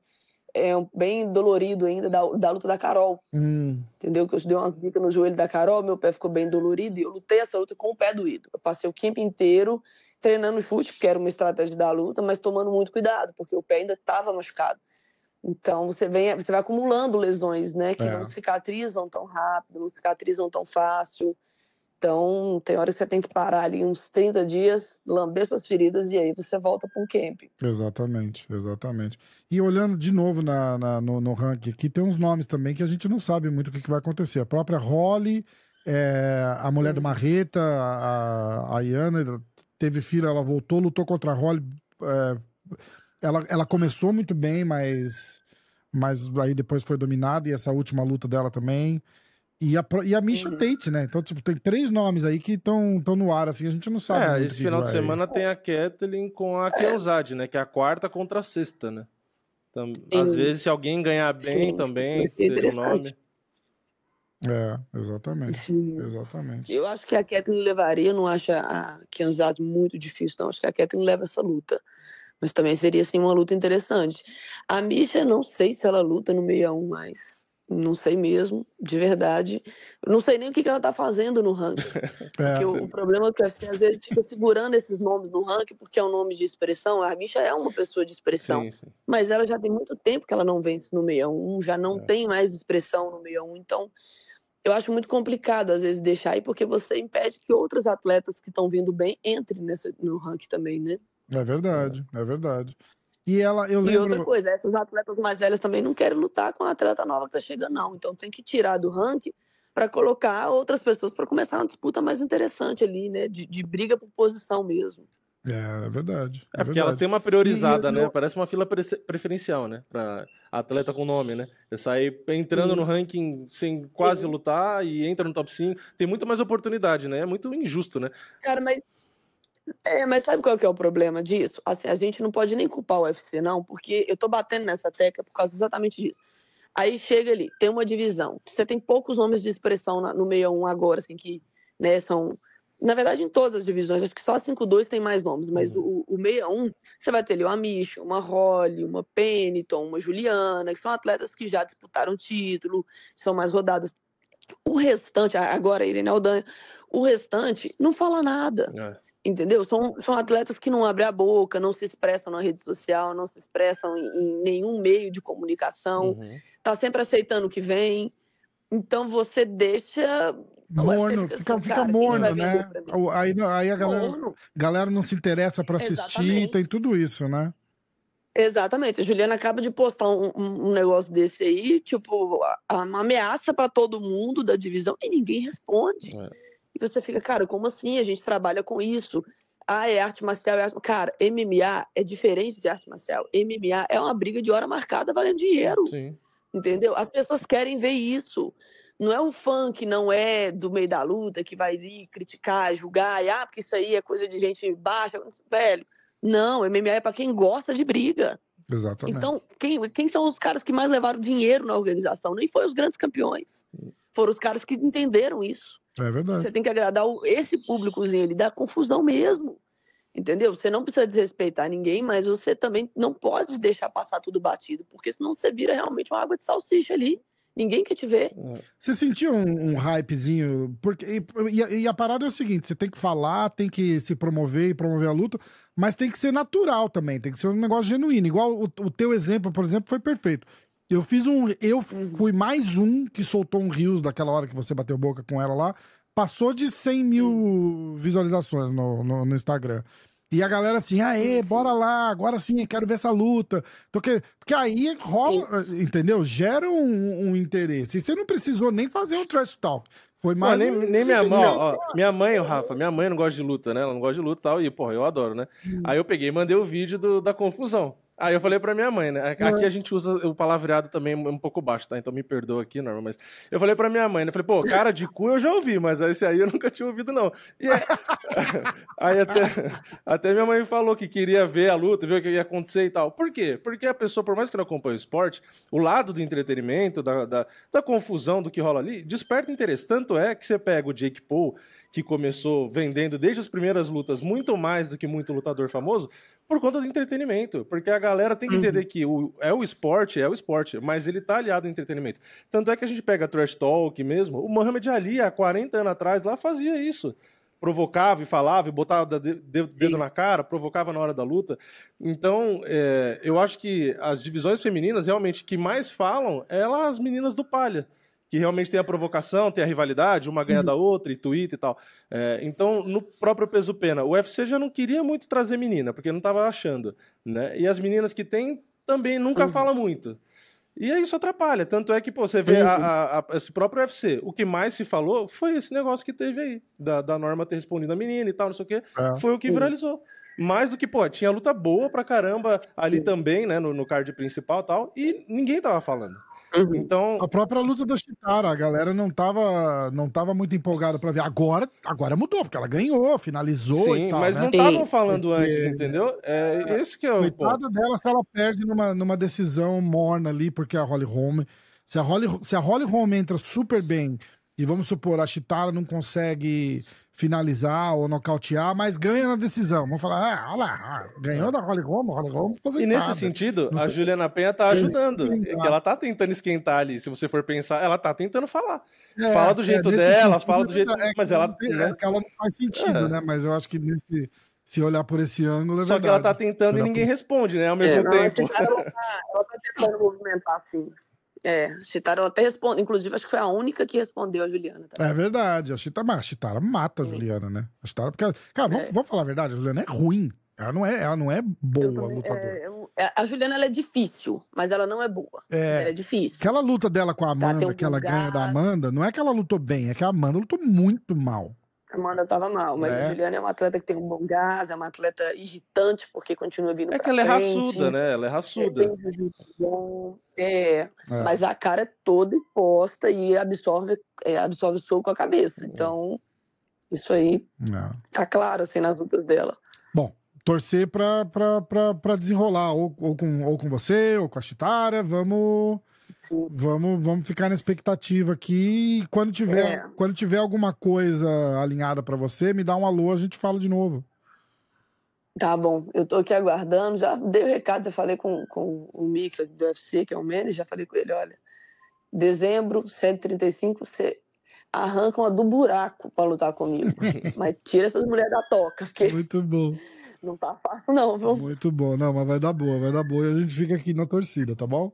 C: é, bem dolorido ainda, da, da luta da Carol
A: Hum,
C: entendeu? Que eu dei umas dicas no joelho da Carol, meu pé ficou bem dolorido e eu lutei essa luta com o pé doído. Eu passei o camp inteiro treinando chute, porque era uma estratégia da luta, mas tomando muito cuidado, porque o pé ainda estava machucado. Então você vem, você vai acumulando lesões, né, que
A: É.
C: não cicatrizam tão rápido, não cicatrizam tão fácil. Então, tem hora que você tem que parar ali uns 30 dias, lamber suas feridas e aí você volta para um camp.
A: exatamente, exatamente. E olhando de novo na, na- no, no ranking aqui, tem uns nomes também que a gente não sabe muito o que, que vai acontecer. A própria Holly, é, a mulher do Marreta, a, a Iana, teve filha, ela voltou, lutou contra a Holly. é, ela, ela começou muito bem, mas, mas aí depois foi dominada, e essa última luta dela também. E a, e a Misha
C: Uhum.
A: Tate, né? Então, tipo, tem três nomes aí que estão no ar, assim, a gente não sabe.
B: É, esse final de semana tem a Kathleen com a Kianzad, né? Que é a quarta contra a sexta, né? Então, às vezes, se alguém ganhar bem
C: Sim,
B: também,
C: ser
B: seria o nome.
A: É, exatamente.
C: Sim.
A: Exatamente.
C: Eu acho que a Kathleen levaria, eu não acho a Kianzad muito difícil, não. Acho que a Kathleen leva essa luta. Mas também seria, assim, uma luta interessante. A Misha, não sei se ela luta no 61 mais. Não sei mesmo, de verdade. Não sei nem o que que ela tá fazendo no ranking.
A: É,
C: Porque o, o problema é que o UFC às vezes fica segurando esses nomes no ranking porque é um nome de expressão. A Misha é uma pessoa de expressão.
B: Sim, sim.
C: Mas ela já tem muito tempo que ela não vence no 61, já não
B: É.
C: tem mais expressão no 61. Então, eu acho muito complicado, às vezes, deixar aí, porque você impede que outros atletas que estão vindo bem entrem nesse, no ranking também, né?
A: É verdade, é verdade. E ela, eu
C: E outra
A: lembro.
C: coisa, essas atletas mais velhas também não querem lutar com a atleta nova que tá chegando, não. Então tem que tirar do ranking para colocar outras pessoas para começar uma disputa mais interessante ali, né? De, de briga por posição mesmo.
A: É, é verdade.
B: É,
A: É,
B: porque elas
A: verdade.
B: têm uma priorizada,
A: E-
B: né?
A: eu-
B: Parece uma fila pre- preferencial, né? Pra atleta com nome, né? Você sair entrando
C: Sim.
B: no ranking sem quase
C: Sim.
B: lutar e entra no top 5, tem muito mais oportunidade, né? É muito injusto, né?
C: Cara, mas. É, mas sabe qual que é o problema disso? Assim, a gente não pode nem culpar o UFC, não, porque eu tô batendo nessa tecla por causa exatamente disso. Aí chega ali, tem uma divisão. Você tem poucos nomes de expressão no 61 agora, assim, que né, são Na verdade, em todas as divisões, acho que só a 5-2 tem mais nomes, mas
B: Uhum.
C: o, o 61, você vai ter ali uma Misha, uma Holly, uma Peniton, uma Juliana, que são atletas que já disputaram título, são mais rodadas. O restante, agora a Irene Aldanha, o restante não fala nada,
B: É.
C: entendeu? São, são atletas que não abrem a boca, não se expressam na rede social, não se expressam em, em nenhum meio de comunicação,
B: Uhum.
C: tá sempre aceitando o que vem. Então você deixa. Você
A: Morno,
C: fica
A: fica,
C: cara,
A: morno, né? Aí, aí a galera,
C: Morno.
A: galera não se interessa pra assistir, tem tudo isso, né?
C: Exatamente. A Juliana acaba de postar um, um- negócio desse aí, tipo, uma ameaça pra todo mundo da divisão e ninguém responde.
B: É.
C: E você fica, cara, como assim? A gente trabalha com isso. Ah, é arte marcial, é arte... Cara, MMA é diferente de arte marcial. MMA é uma briga de hora marcada valendo dinheiro.
B: Sim.
C: Entendeu? As pessoas querem ver isso. Não é o fã que não é do meio da luta, que vai vir criticar, julgar, e, ah, porque isso aí é coisa de gente baixa. Velho, não, MMA é pra quem gosta de briga.
A: Exatamente.
C: Então, quem, quem são os caras que mais levaram dinheiro na organização? Nem foi os grandes campeões. Foram os caras que entenderam isso.
A: É verdade.
C: Você tem que agradar o- esse públicozinho ali, dá confusão mesmo. Entendeu? Você não precisa desrespeitar ninguém, mas você também não pode deixar passar tudo batido, porque senão você vira realmente uma água de salsicha ali. Ninguém quer te ver.
A: Você sentia um, um hypezinho? Porque, e, e a- e a parada é o seguinte: você tem que falar, tem que se promover e promover a luta, mas tem que ser natural também, tem que ser um negócio genuíno. Igual o, o teu exemplo, por exemplo, foi perfeito. Eu fiz um. Eu fui mais um que soltou um rios daquela hora que você bateu boca com ela lá. Passou de 100 mil visualizações no, no, no Instagram. E a galera assim, aê, bora lá, agora sim, quero ver essa luta. Porque, porque aí rola, entendeu? Gera um, um interesse. E você não precisou nem fazer um trash talk. Foi
B: Pô,
A: mais.
B: nem,
A: um
B: nem minha mãe, ó, minha mãe, o Rafa, minha mãe não gosta de luta, né? Ela não gosta de luta e tal, e, porra, eu adoro, né? Aí eu peguei e mandei o vídeo do- da confusão. Aí eu falei pra minha mãe, né? Aqui a gente usa o palavreado também um pouco baixo, tá? Então me perdoa aqui, Norma, mas eu falei pra minha mãe, né? Falei, pô, cara de cu eu já ouvi, mas esse aí eu nunca tinha ouvido, não. E aí, aí até, até minha mãe falou que queria ver a luta, ver o que ia acontecer e tal. Por quê? Porque a pessoa, por mais que não acompanhe o esporte, o lado do entretenimento, da, da, da confusão do que rola ali, desperta interesse. Tanto é que você pega o Jake Paul, que começou vendendo desde as primeiras lutas muito mais do que muito lutador famoso, por conta do entretenimento. Porque a galera tem que entender que o, é o esporte, é o esporte, mas ele tá aliado ao entretenimento. Tanto é que a gente pega Trash Talk mesmo, o Muhammad Ali, há 40 anos atrás, lá fazia isso. Provocava e falava, e botava de- de- dedo na cara, provocava na hora da luta. Então, é, eu acho que as divisões femininas realmente que mais falam é lá as meninas do palha que realmente tem a provocação, tem a rivalidade, uma ganha da outra, e tweet e tal. É, então, no próprio peso pena, o UFC já não queria muito trazer menina, porque não estava achando, né? E as meninas que tem também nunca
C: Uhum.
B: falam muito. E aí isso atrapalha. Tanto é que, pô, você vê
C: Uhum.
B: a- a- a- esse próprio UFC. O que mais se falou foi esse negócio que teve aí, da, da Norma ter respondido a menina e tal, não sei o quê.
A: É.
B: Foi o que
C: Sim.
B: viralizou. Mais do que, pô, tinha luta boa pra caramba ali também, né, no, no card principal e tal, e ninguém tava falando.
C: Uhum.
B: Então,
A: A própria luta da Chitara, a galera não tava, não tava muito empolgada pra ver. Agora, agora mudou, porque ela ganhou, finalizou
B: sim,
A: e tal,
B: mas
A: né?
B: não estavam falando
A: Porque-
B: antes, entendeu? É, esse que é o ponto.
A: Coitada dela se ela perde numa, numa decisão morna ali, porque a Holly Holm. Se a Holly, se a Holly Holm entra super bem, e vamos supor, a Chitara não consegue finalizar ou nocautear, mas ganha na decisão. Vamos falar, ah, olha lá, ah, ganhou da Holly Holm, Holly Holm
B: E nesse sentido,
A: Não
B: a
A: sei-
B: Juliana Penha tá ajudando. Que ela tá tentando esquentar ali. Se você for pensar, ela tá tentando falar.
A: É,
B: fala do
A: é,
B: jeito
A: nesse
B: dela,
A: sentido,
B: fala do jeito.
A: é
B: mas ela.
A: não tem-
B: né?
A: é que ela não faz sentido,
B: É.
A: né? Mas eu acho que nesse, se olhar por esse ângulo é
B: Só que ela tá
A: verdade.
B: tentando e ninguém
A: por-
B: responde, né? Ao
C: É,
B: mesmo
C: não,
B: tempo.
C: Ela tá, ela tá tentando movimentar, sim. É, a Chitara até responde. Inclusive, acho que foi a única que respondeu a Juliana. Tá?
A: É verdade. A Chitara, mas a Chitara mata a Juliana, né? A Chitara, porque, cara, vamos,
C: É.
A: vamos falar a verdade, a Juliana é ruim. Ela não é, ela não é boa lutadora.
C: é, é, a Juliana ela é difícil, mas ela não é boa.
A: É.
C: Ela é difícil.
A: Aquela luta dela com a Amanda,
C: um
A: que ela ganha da. Amanda, não é que ela lutou bem, é que a Amanda lutou muito mal.
C: A Amanda tava mal, mas
A: É.
C: a Juliana é uma atleta que tem um bom gás, é uma atleta irritante, porque continua vindo
B: É que ela é
C: frente,
B: raçuda, né? Ela é
C: é,
B: raçuda.
C: bom, é,
A: É.
C: mas a cara é toda exposta e absorve, é, absorve soco com a cabeça. Então, isso aí
A: É.
C: tá claro, assim, nas lutas dela.
A: Bom, torcer pra desenrolar, ou, ou, com, ou com você, ou com a Chitara, vamos. Vamos, vamos ficar na expectativa aqui. E quando tiver,
C: É.
A: quando tiver alguma coisa alinhada pra você, me dá um alô, a gente fala de novo.
C: Tá bom, eu tô aqui aguardando, já dei o recado, já falei com, com o Micra do UFC, que é o Mendes, já falei com ele, olha, dezembro, 135, você arranca uma do buraco pra lutar comigo, mas tira essas mulheres da toca, porque
A: Muito bom,
C: não tá fácil não, viu?
A: muito bom. Não, mas vai dar boa, vai dar boa. E a gente fica aqui na torcida, tá bom?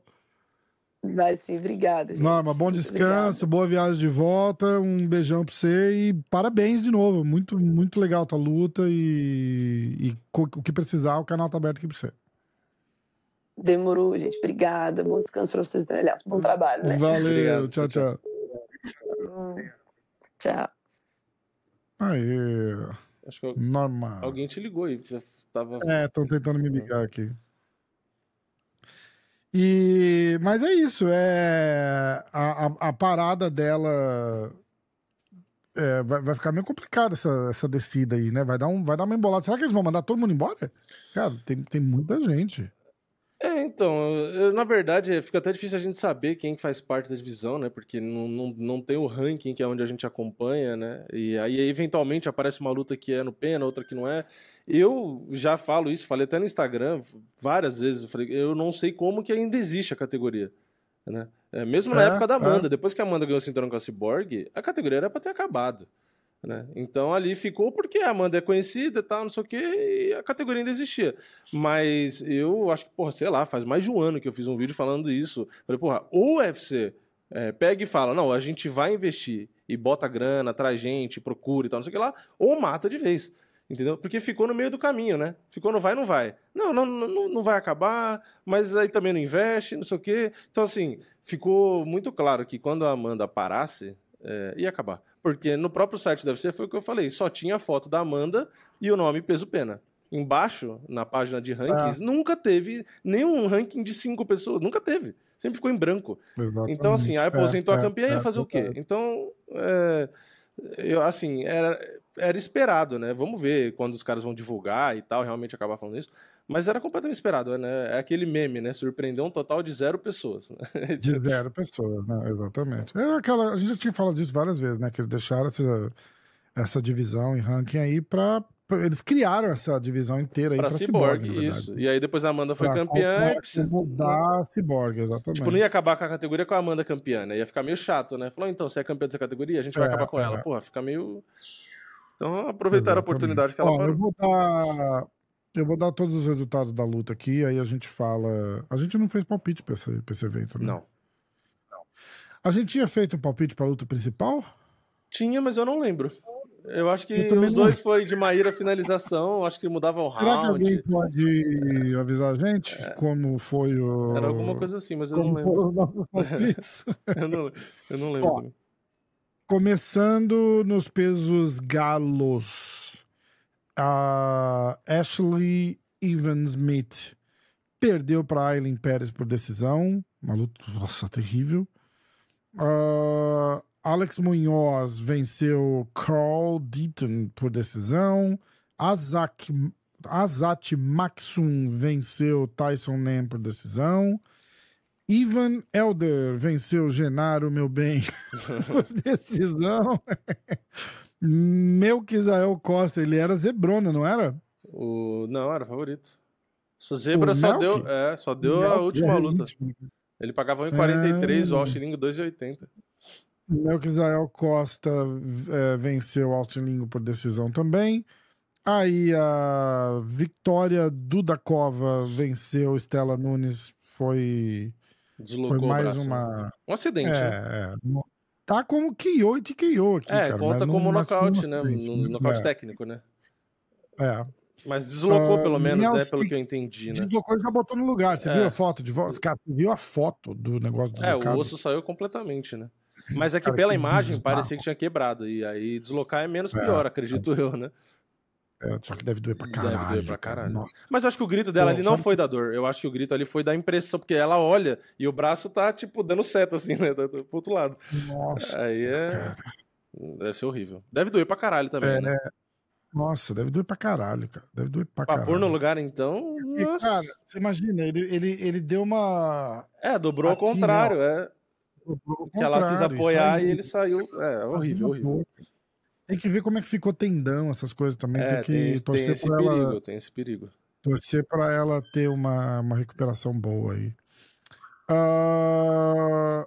C: Vai sim, obrigada. gente.
A: Norma, bom descanso, boa viagem de volta, um beijão pra você e parabéns de novo. Muito, muito legal a tua luta e, e o que precisar, o canal tá aberto aqui pra você.
C: Demorou, gente, obrigada, bom descanso pra vocês, aliás, bom trabalho, né?
A: Valeu,
B: Obrigado,
A: tchau,
B: tchau,
A: tchau. Aê,
B: Acho que
A: Norma.
B: alguém te ligou aí. Tava...
A: É, estão tentando me ligar aqui. E, mas é isso, é a, a, a parada dela é, vai, vai ficar meio complicada essa, essa descida aí, né? Vai dar, um, vai dar uma embolada. Será que eles vão mandar todo mundo embora? Cara, tem, tem muita gente.
B: É, então, eu- na verdade, fica até difícil a gente saber quem faz parte da divisão, né? Porque não, não, não tem o ranking, que é onde a gente acompanha, né? E aí, eventualmente, aparece uma luta que é no pena, outra que não é. Eu já falo isso, falei até no Instagram várias vezes. Eu, falei, eu não sei como que ainda existe a categoria. Né? É, mesmo na
A: É,
B: época da
A: é.
B: Amanda, depois que a Amanda ganhou o cinturão com a Cyborg, a categoria era pra ter acabado. Né? Então ali ficou porque a Amanda é conhecida e tal, não sei o quê, e a categoria ainda existia. Mas eu acho que, porra, sei lá, faz mais de um ano que eu fiz um vídeo falando isso. Falei, porra, o UFC é, pega e fala, não, a gente vai investir e bota grana, traz gente, procura e tal, não sei o que lá, ou mata de vez. Entendeu? Porque ficou no meio do caminho, né? Ficou no vai, não vai. Não, não, não, não vai acabar, mas aí também não investe, não sei o quê. Então, assim, ficou muito claro que quando a Amanda parasse, é, ia acabar. Porque no próprio site da UFC foi o que eu falei, só tinha a foto da Amanda e o nome peso pena. Embaixo, na página de rankings, nunca teve nenhum ranking de cinco pessoas, nunca teve. Sempre ficou em branco.
A: Exatamente.
B: Então, assim, aí aposentou
A: É,
B: a campeã
A: é,
B: ia
A: é,
B: fazer o quê?
A: é.
B: Então, é, eu, assim, era, era esperado, né? Vamos ver quando os caras vão divulgar e tal, realmente acabar falando isso. Mas era completamente esperado, né? É aquele meme, né? Surpreendeu um total de zero pessoas. Né?
A: De zero pessoas, né? Exatamente. É aquela, a gente já tinha falado disso várias vezes, né? Que eles deixaram essa, essa divisão e ranking aí pra. Eles criaram essa divisão inteira aí
B: pra
A: pra
B: Cyborg,
A: Cyborg,
B: isso. E aí depois a Amanda foi
A: Pra
B: campeã. e precisa-
A: mudar a Cyborg, exatamente.
B: Tipo, não ia acabar com a categoria com a Amanda campeã, né? Ia ficar meio chato, né? Falou, então, você é campeã dessa categoria, a gente vai
A: É,
B: acabar com ela.
A: é.
B: Porra, fica meio. Então, aproveitaram a
A: Exatamente.
B: oportunidade que ela
A: Ó,
B: parou.
A: eu vou dar. Eu vou dar todos os resultados da luta aqui, aí a gente fala. A gente não fez palpite pra esse, pra esse evento, né?
B: Não.
A: A gente tinha feito um palpite pra luta principal?
B: Tinha, mas eu não lembro. Eu acho que
A: Eu
B: os
A: não-
B: dois foi de Maíra finalização, acho que mudava o
A: Será que alguém
B: round.
A: pode avisar a gente como foi o.
B: Era alguma coisa assim, mas eu não
A: Como
B: lembro.
A: nossos palpites?
B: Eu não, eu não lembro.
A: Ó. Começando nos pesos galos. A Ashley Evans Smith perdeu para Aileen Pérez por decisão. Uma luta, nossa, terrível. Ah, Alex Munhoz venceu Carl Deaton por decisão. Azak, Azat Maxum venceu Tyson Nam por decisão. Ivan Elder venceu Genaro, meu bem, por decisão. Melquisael Costa, ele era zebrona, não era?
B: O... Não, era favorito. O Zebra
A: O
B: só
A: Melk?
B: deu, é, só deu a
A: Melqui
B: última
A: é
B: luta.
A: ritmo.
B: Ele pagava 1,43, o
A: Ah.
B: Austin 2,80.
A: Melquisael Costa é, venceu Austin Lingo por decisão também. Aí a Victoria Dudakova venceu Stella Nunes. Foi,
B: Deslocou
A: foi
B: o
A: mais uma.
B: Um acidente, né?
A: É, é. Tá como KO e TKO aqui,
B: É,
A: cara.
B: conta como
A: foi um
B: nocaute, né? No, nocaute
A: É,
B: técnico, né?
A: é.
B: Mas deslocou,
A: Ah,
B: pelo menos, né?
A: Nelson-
B: Pelo que eu entendi, né?
A: Deslocou e já botou no lugar. Você
B: É.
A: viu a foto de volta? Cara, você viu a foto do negócio
B: É,
A: deslocado?
B: o osso saiu completamente, né? Mas é que
A: Cara,
B: pela
A: que
B: imagem
A: bizarro.
B: parecia que tinha quebrado. E aí deslocar é menos
A: É,
B: pior, acredito eu, né?
A: É, só que deve doer pra
B: Deve
A: caralho.
B: doer pra
A: cara.
B: caralho.
A: Nossa.
B: Mas eu acho que o grito dela
A: Pô,
B: ali não
A: sabe-
B: foi da dor. Eu acho que o grito ali foi da impressão, porque ela olha e o braço tá, tipo, dando seta, assim, né? Tá- tá Pro outro lado.
A: Nossa,
B: Aí é.
A: cara.
B: Deve ser horrível. Deve doer pra caralho também,
A: É,
B: né?
A: Nossa, deve doer pra caralho, cara. Deve doer pra
B: Pra
A: caralho.
B: pôr no lugar, então.
A: E, cara, você imagina, ele, ele, ele deu uma.
B: é, dobrou ao
A: aqui,
B: contrário. É.
A: ao
B: Que ela quis
A: contrário,
B: apoiar
A: saiu.
B: e ele saiu. É, horrível, horrível.
A: Tem que ver como é que ficou tendão, essas coisas também.
B: É,
A: tem que
B: tem, esse- tem
A: torcer
B: esse
A: pra
B: perigo,
A: ela,
B: tem esse perigo.
A: torcer pra ela ter uma, uma recuperação boa aí. Ah,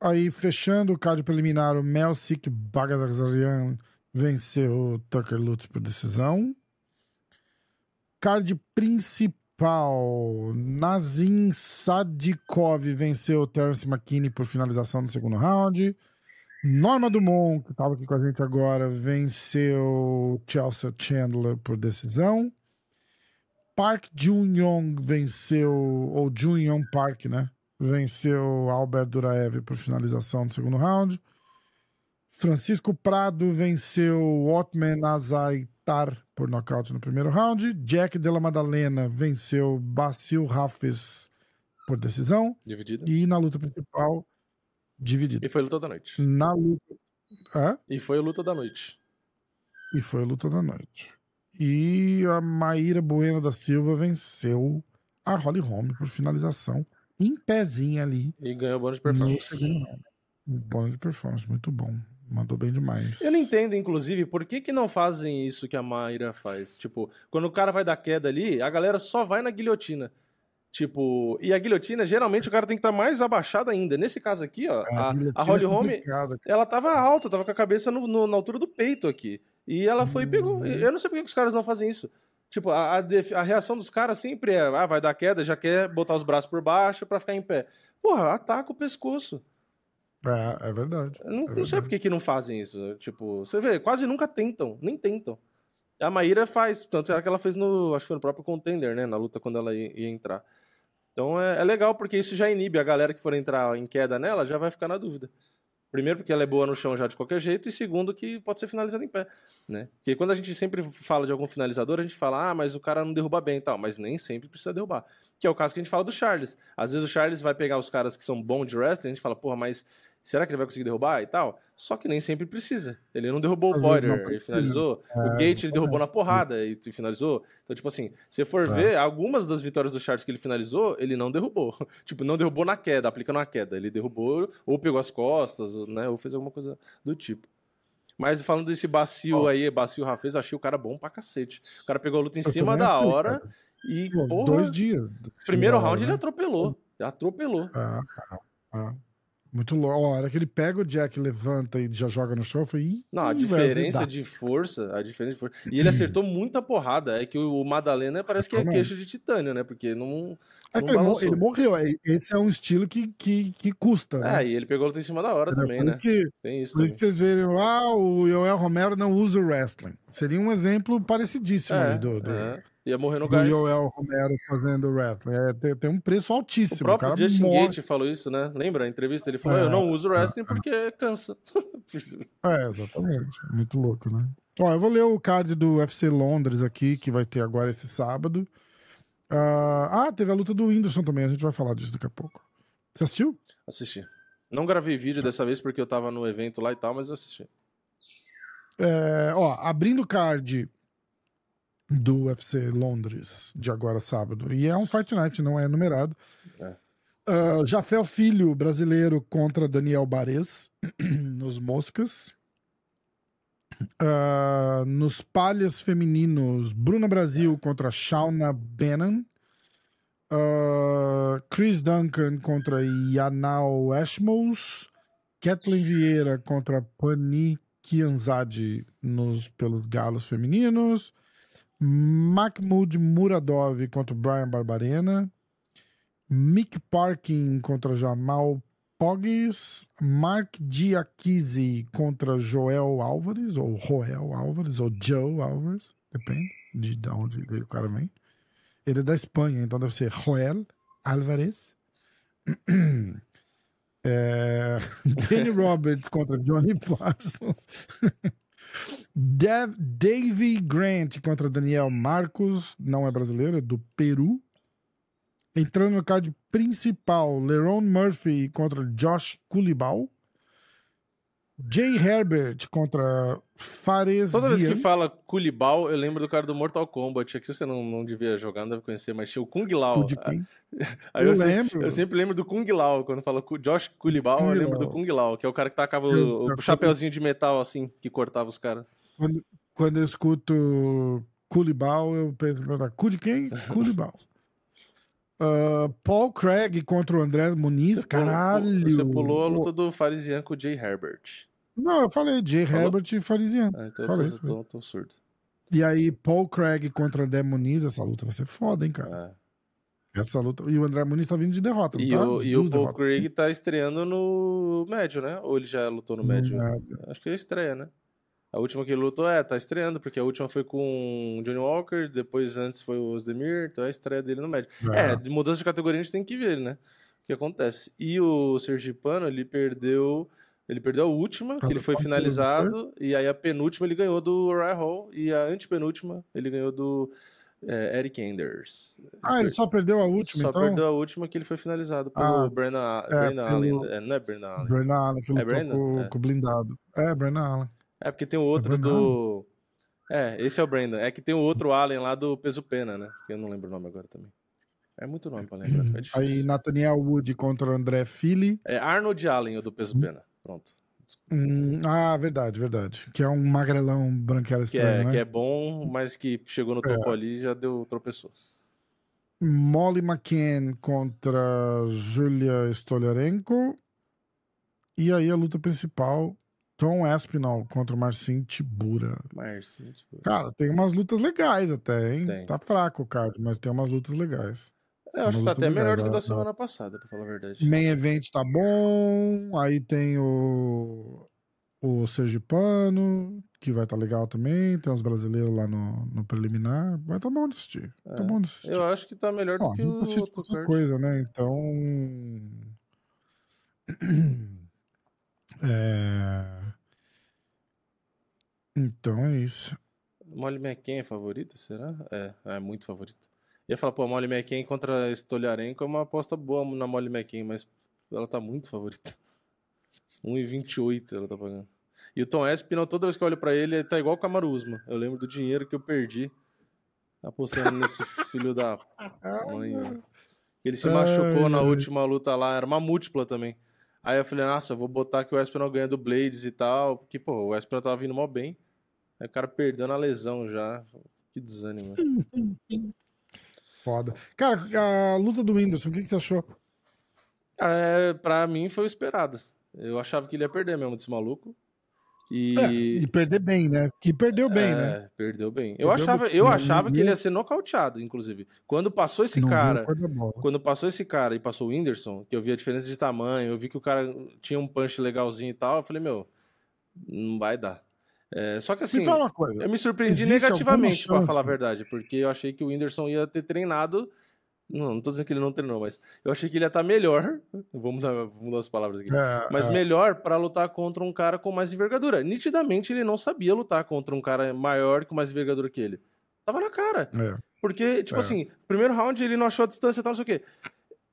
A: aí, fechando o card preliminar, o Melsik Bagdasarian venceu o Tucker Lutz por decisão. Card principal, Nazim Sadikov venceu o Terence McKinney por finalização no segundo round. Norma Dumont, que estava aqui com a gente agora, venceu Chelsea Chandler por decisão. Park Jun-yong venceu, ou Jun-yong Park, né? Venceu Albert Duraev por finalização no segundo round. Francisco Prado venceu Otman Azaitar por nocaute no primeiro round. Jack Della Madalena venceu Basil Rafes por decisão.
B: Dividido.
A: E na luta principal, dividido.
B: E foi luta da noite.
A: Na luta. Hã?
B: E foi a luta da noite.
A: E foi a luta da noite. E a Maíra Bueno da Silva venceu a Holly Holm por finalização em pezinho ali
B: E ganhou bônus de performance.
A: Bônus de performance, muito bom. Mandou bem demais.
B: Eu não entendo, inclusive, por que, que não fazem isso que a Mayra faz. Tipo, quando o cara vai dar queda ali, a galera só vai na guilhotina. Tipo, e a guilhotina, geralmente o cara tem que estar mais abaixado ainda. Nesse caso aqui, ó, a,
A: guilhotina
B: a Holly
A: é
B: Holm, ela tava alta, tava com a cabeça no- no- na altura do peito aqui. E ela foi e pegou.
A: Uhum.
B: Eu não sei por que os caras não fazem isso. Tipo, a, a a reação dos caras sempre é: ah, vai dar queda, já quer botar os braços por baixo pra ficar em pé. Porra, ataca o pescoço.
A: É, é verdade.
B: Eu não,
A: É
B: não sei por que, que não fazem isso. Tipo, você vê, quase nunca tentam, nem tentam. A Maíra faz, tanto é que ela fez no, acho que foi no próprio Contender, né, na luta quando ela ia, ia entrar. Então é, é legal porque isso já inibe a galera que for entrar em queda nela, já vai ficar na dúvida. Primeiro porque ela é boa no chão já de qualquer jeito e segundo que pode ser finalizada em pé, né? Porque quando a gente sempre fala de algum finalizador, a gente fala: "Ah, mas o cara não derruba bem", e tal, mas nem sempre precisa derrubar. Que é o caso que a gente fala do Charles. Às vezes o Charles vai pegar os caras que são bons de wrestling, a gente fala: "Porra, mas será que ele vai conseguir derrubar e tal?" Só que nem sempre precisa. Ele não derrubou
A: Às
B: o Poirier, ele
A: precisa.
B: finalizou. o
A: É,
B: Gate ele derrubou na porrada e e finalizou. Então, tipo assim, se for
A: Tá.
B: ver, algumas das vitórias do Charles que ele finalizou, ele não derrubou. Tipo, não derrubou na queda, aplicando a queda. Ele derrubou ou pegou as costas, ou, né? Ou fez alguma coisa do tipo. Mas falando desse bacio
A: Ó.
B: aí, bacio Rafez, achei o cara bom pra cacete. O cara pegou a luta em
A: Eu
B: cima da hora
A: cara.
B: e,
A: Pô,
B: porra,
A: Dois dias.
B: primeiro round
A: né?
B: ele atropelou. Atropelou.
A: Ah, ah, ah. Muito louco. A hora que ele pega o Jack, levanta e já joga no chão, foi. "Ih,
B: Não, a
A: vai
B: diferença
A: azedar."
B: de força, a diferença de força. E ele acertou muita porrada. É que o Madalena parece que é queixo de titânio, né? Porque não.
A: É
B: não
A: que ele, mo-
B: balançou.
A: ele morreu. é- Esse é um estilo que, que, que custa, né?
B: É, e ele pegou luta em cima da hora
A: Entendeu?
B: também,
A: por,
B: né?
A: que,
B: Tem isso
A: por isso que vocês verem, ah, o Joel Romero não usa o wrestling. Seria um exemplo parecidíssimo
B: É,
A: aí do, do,
B: é. Ia morrer no gás.
A: Joel Romero fazendo wrestling. É, tem, tem um preço
B: O
A: altíssimo. O,
B: próprio
A: cara
B: Justin
A: morre.
B: Gate falou isso, né? Lembra a entrevista? Ele falou:
A: É,
B: Eu não uso
A: é,
B: wrestling porque cansa.
A: É, exatamente. Muito louco, né? Ó, eu vou ler o card do UFC Londres aqui, que vai ter agora esse sábado. Ah, ah, teve a luta do Whindersson também, a gente vai falar disso daqui a pouco. Você assistiu?
B: assisti. Não gravei vídeo dessa vez porque eu tava no evento lá e tal, mas eu assisti.
A: É, ó, abrindo o card do UFC Londres de agora sábado. E é um Fight Night, não é numerado.
B: É.
A: Ah, Jafel Filho, brasileiro, contra Daniel Bares, nos Moscas. Ah, nos palhas femininos, Bruna Brasil contra Shauna Bannon. Ah, Chris Duncan contra Yanal Ashmos. Kathleen Vieira contra Pani Kianzad nos, pelos galos femininos. Mahmoud Muradov contra Brian Barbarena. Mick Parkin contra Jamal Pogges. Mark Giacchisi contra Joel Álvares, ou Joel Álvares, ou Joe Álvares, depende de, de onde o cara vem. Ele é da Espanha, então deve ser Joel Álvares. É... Danny Roberts contra Johnny Parsons. Dev, Davy Grant contra Daniel Marcos, não é brasileiro, é do Peru. Entrando no card principal, Leron Murphy contra Josh Kulibal. Jay Herbert contra Fares.
B: Toda vez que fala Kulibal, eu lembro do cara do Mortal Kombat. Aqui você não, não devia jogar, não deve conhecer, mas tinha o Kung Lao. Eu, eu lembro. Sempre, eu sempre lembro do Kung Lao. Quando fala Josh Kulibal, Kung eu lembro Lao. do Kung Lao, que é o cara que tacava eu, o, o chapeuzinho de metal assim, que cortava os caras.
A: Quando, quando eu escuto Kulibal, eu penso, cu de quem? Kulibal. Uh, Paul Craig contra o André Muniz, você caralho.
B: Pulou, você pulou a luta do Farisian com o Jay Herbert.
A: Não, eu falei Jay Falou? Herbert e Farisian.
B: Ah, então
A: falei,
B: eu tô, tô, tô, surdo.
A: E aí, Paul Craig contra André Muniz, essa luta vai ser foda, hein, cara. É. Essa luta. E o André Muniz tá vindo de derrota,
B: e
A: tá?
B: O, e o Paul derrotas. Craig tá estreando no médio, né? Ou ele já lutou no médio? Acho que é estreia, né? A última que ele lutou, é, tá estreando, porque a última foi com o Johnny Walker, depois antes foi o Osdemir, então é a estreia dele no médio. É, é de mudança de categoria a gente tem que ver, né? O que acontece. E o Sergipano, ele perdeu. Ele perdeu a última, que ele foi finalizado, e aí a penúltima ele ganhou do Uriah Hall, e a antepenúltima ele ganhou do é, Eric Anders.
A: Ah, ele só perdeu a última,
B: só
A: então?
B: Só perdeu a última que ele foi finalizado pelo ah, Brennan, é, pelo... Allen. É, não é Brennan Allen.
A: Brennan Allen, que lutou com, é. com o blindado. É, Brennan Allen.
B: É, porque tem o outro é do. É, esse é o Brandon. É que tem o outro Allen lá do Peso Pena, né? Que eu não lembro o nome agora também. É muito nome pra lembrar. É
A: Aí Nathaniel Wood contra o André Fili.
B: É Arnold Allen, o do Peso Pena. Pronto.
A: Hum, ah, verdade, verdade. Que é um magrelão branquelo estranho,
B: que é,
A: né?
B: Que é bom, mas que chegou no topo é. ali e já deu tropeçou.
A: Molly McCann contra Julia Stolarenko. E aí a luta principal Tom Espinal contra Marcin Tibura.
B: Marcin Tibura.
A: Cara, tem umas lutas legais até, hein? Tem. Tá fraco o card, mas tem umas lutas legais.
B: É, eu acho que tá até melhor do que da semana passada, pra falar a verdade.
A: Main Event tá bom. Aí tem o. O Sergipano, que vai estar tá legal também. Tem os brasileiros lá no, no preliminar. Vai tá bom de assistir. Tá é, tá bom de assistir.
B: Eu acho que tá melhor do Ó, que o outro
A: qualquer coisa, né? Então. É... Então é isso.
B: Molly McCain é favorita, será? É, é muito favorita. Ia falar, pô, Molly McCain contra Stolharenko é uma aposta boa na Molly McCain, mas ela tá muito favorita. 1,28 ela tá pagando. E o Tom Espinal, toda vez que eu olho pra ele, ele tá igual o Camaruzma. Eu lembro do dinheiro que eu perdi apostando nesse filho da mãe. Ele se machucou na última luta lá, era uma múltipla também. Aí eu falei, nossa, eu vou botar que o Espinal ganha do Blades e tal, porque, pô, o Espinal tava vindo mó bem. Aí o cara perdendo a lesão já. Que desânimo.
A: Foda. Cara, a luta do Whindersson, o que, que você achou?
B: É, pra mim foi o esperado. Eu achava que ele ia perder mesmo desse maluco. E...
A: É, e perder bem, né? Que perdeu bem,
B: é,
A: né?
B: Perdeu bem. Eu perdeu achava, eu achava que ele ia ser nocauteado, inclusive. Quando passou esse não cara. Quando passou esse cara e passou o Whindersson, que eu vi a diferença de tamanho, eu vi que o cara tinha um punch legalzinho e tal, eu falei, meu, não vai dar. É, só que assim,
A: me fala uma coisa.
B: eu me surpreendi negativamente, para falar a verdade, porque eu achei que o Whindersson ia ter treinado não, não tô dizendo que ele não treinou, mas eu achei que ele ia estar tá melhor. Vamos mudar, mudar as palavras aqui. É, mas é. melhor para lutar contra um cara com mais envergadura. Nitidamente ele não sabia lutar contra um cara maior com mais envergadura que ele. Tava na cara. É. Porque, tipo é. assim, primeiro round ele não achou a distância e tal, não sei o quê.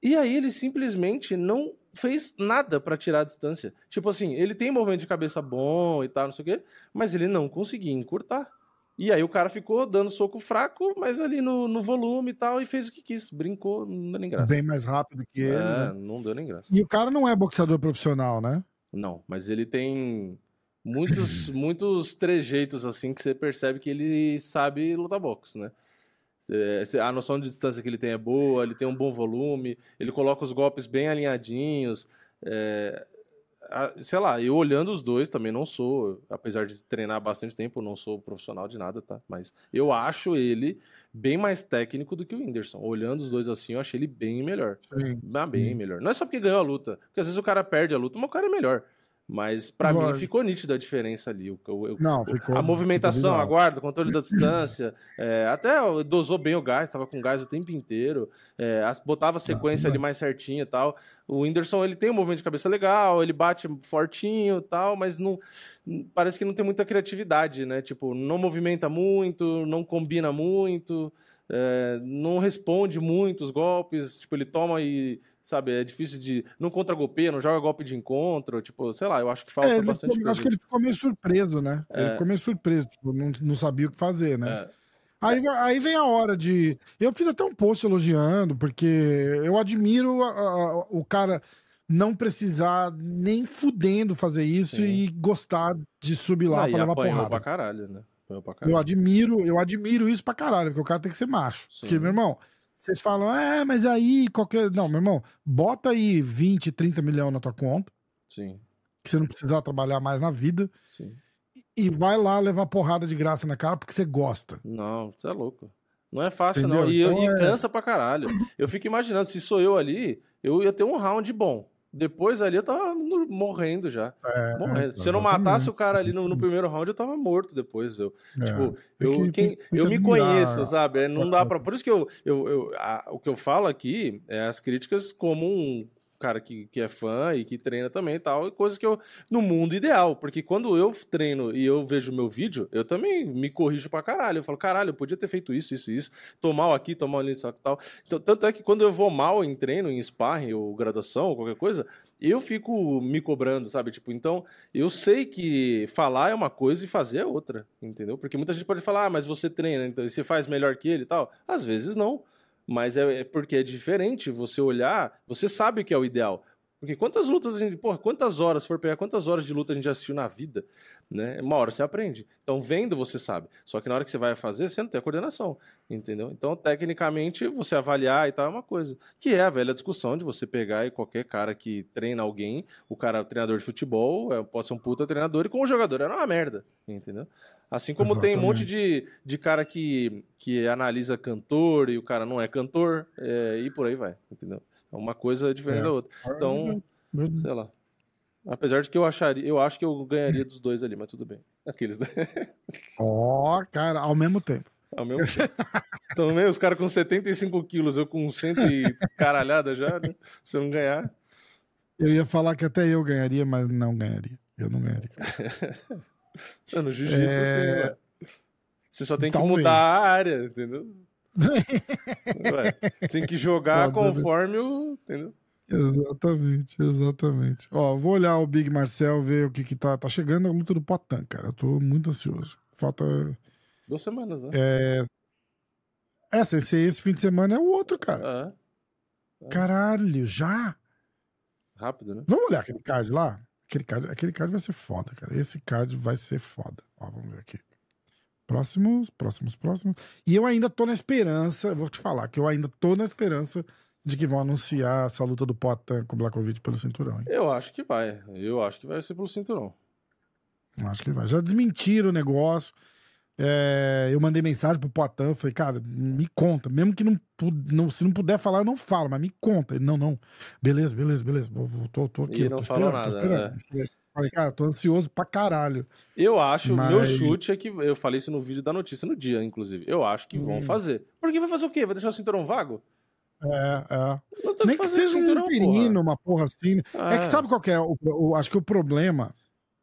B: E aí ele simplesmente não fez nada para tirar a distância. Tipo assim, ele tem movimento de cabeça bom e tal, não sei o quê, mas ele não conseguia encurtar. E aí o cara ficou dando soco fraco, mas ali no, no volume e tal, e fez o que quis. Brincou, não deu nem graça.
A: Bem mais rápido que ele. É, né?
B: não deu nem graça.
A: E o cara não é boxeador profissional, né?
B: Não, mas ele tem muitos, muitos trejeitos assim que você percebe que ele sabe lutar boxe, né? É, a noção de distância que ele tem é boa, ele tem um bom volume, ele coloca os golpes bem alinhadinhos. É, sei lá, eu olhando os dois também não sou, apesar de treinar bastante tempo, não sou profissional de nada, tá? Mas eu acho ele bem mais técnico do que o Whindersson. Olhando os dois assim, eu achei ele bem melhor. Sim. bem melhor. Não é só porque ganhou a luta, porque às vezes o cara perde a luta, mas o cara é melhor. Mas para mim ficou nítida a diferença ali. Eu, eu,
A: não, ficou,
B: a movimentação, a guarda, o controle da distância. É, até dosou bem o gás, estava com gás o tempo inteiro. É, botava a sequência ali mais certinha e tal. O Whindersson ele tem um movimento de cabeça legal, ele bate fortinho e tal, mas não parece que não tem muita criatividade, né? Tipo, não movimenta muito, não combina muito, é, não responde muito os golpes. Tipo, ele toma e sabe? É difícil de. Não contra-golpeia, não joga golpe de encontro. Tipo, sei lá, eu acho que falta
A: É, ele
B: bastante
A: ficou- acho que ele ficou meio surpreso, né? Ele
B: É.
A: ficou meio surpreso, tipo, não, não sabia o que fazer, né?
B: É.
A: Aí, aí vem a hora de. Eu fiz até um post elogiando, porque eu admiro a- a- o cara não precisar nem fudendo fazer isso
B: Sim.
A: e gostar de subir lá
B: Ah,
A: pra levar porrada.
B: pra caralho, né?
A: Eu admiro, eu admiro isso pra caralho, porque o cara tem que ser macho.
B: Sim.
A: Porque, meu irmão, vocês falam, é, mas aí qualquer. Não, meu irmão, bota aí 20, 30 milhões na tua conta,
B: Sim,
A: que você não precisar trabalhar mais na vida,
B: sim.
A: e vai lá levar porrada de graça na cara porque você gosta.
B: Não, você é louco. Não é fácil, não.
A: Entendeu?
B: E, eu-
A: Então
B: e
A: é-
B: cansa pra caralho. Eu fico imaginando, se sou eu ali, eu ia ter um round bom. Depois ali eu tava morrendo já. morrendo. Se eu não
A: É,
B: matasse o cara ali no, no primeiro round, eu tava morto depois. Eu,
A: É,
B: tipo, eu,
A: que-
B: quem, eu me conheço, sabe? É, Não dá pra. Por isso que eu, eu, eu- a- o que eu falo aqui é as críticas como um cara que, que é fã e que treina também e tal, e coisas que eu. No mundo ideal. Porque quando eu treino e eu vejo meu vídeo, eu também me corrijo pra caralho. Eu falo, caralho, eu podia ter feito isso, isso, isso. Tô mal aqui, tô mal tal. Então, tanto é que quando eu vou mal em treino, em sparring ou graduação ou qualquer coisa, eu fico me cobrando, sabe? Tipo, então, eu sei que falar é uma coisa e fazer é outra, entendeu? Porque muita gente pode falar, ah, mas você treina, então você faz melhor que ele e tal. Às vezes não. Mas é, é porque é diferente você olhar, você sabe o que é o ideal. Porque quantas lutas a gente, porra, quantas horas, for pegar quantas horas de luta a gente já assistiu na vida, né? Uma hora você aprende. Então, vendo você sabe. Só que na hora que você vai fazer, você não tem a coordenação, entendeu? Então, tecnicamente, você avaliar e tal é uma coisa. Que é a velha discussão de você pegar e qualquer cara que treina alguém, o cara treinador de futebol, é, pode ser um puta treinador, e como jogador era uma merda, entendeu? Assim como tem um monte de, de cara que, que analisa cantor e o cara não é cantor, é, e por aí vai, entendeu? É uma coisa diferente
A: É.
B: da outra. Então, sei lá. Apesar de que eu acharia, eu acho que eu ganharia dos dois ali, mas tudo bem. Aqueles, né?
A: Ó, cara, ao mesmo tempo.
B: Ao mesmo tempo. Também os caras com 75 quilos, eu com 100 e caralhada já, né? Se eu não ganhar.
A: Eu ia falar que até eu ganharia, mas não ganharia. Eu não ganharia.
B: É, No jiu-jitsu,
A: É.
B: assim. Você só tem que
A: Talvez.
B: mudar a área, entendeu? Ué, você tem que jogar
A: Foda, né?
B: conforme o. Entendeu?
A: Exatamente, exatamente. Ó, vou olhar o Big Marcel, ver o que que tá. Tá chegando a luta do Potan, cara. Eu tô muito ansioso. Falta.
B: Duas semanas, né?
A: É, é sem ser esse fim de semana é o outro, cara.
B: É,
A: Caralho, já?
B: rápido, né?
A: Vamos olhar aquele card lá? Aquele card, aquele card vai ser foda, cara. Esse card vai ser foda. Ó, vamos ver aqui. Próximos, próximos, próximos. E eu ainda tô na esperança, vou te falar que eu ainda tô na esperança de que vão anunciar essa luta do Potan com o Blakovic pelo cinturão. Hein?
B: Eu acho que vai. Eu acho que vai ser pelo cinturão.
A: Eu Acho que vai. Já desmentiram o negócio. É, eu mandei mensagem pro Poitin, falei, cara, me conta. Mesmo que não, não- se não puder falar, eu não falo, mas me conta. Ele, não, não. Beleza, beleza, beleza. Vou, vou- tô, tô aqui.
B: E não
A: tô
B: falou
A: esperando,
B: nada, né?
A: esperando. Falei, cara, tô ansioso pra caralho.
B: Eu acho,
A: Mas-
B: meu chute é que. Eu falei isso no vídeo da notícia no dia, inclusive. Eu acho que vão
A: Hum.
B: fazer. Porque vai fazer o quê? Vai deixar o cinturão vago?
A: É, é. Nem que
B: com
A: seja um interino, uma porra assim.
B: porra.
A: É que sabe qual que é? O, o- acho que o problema,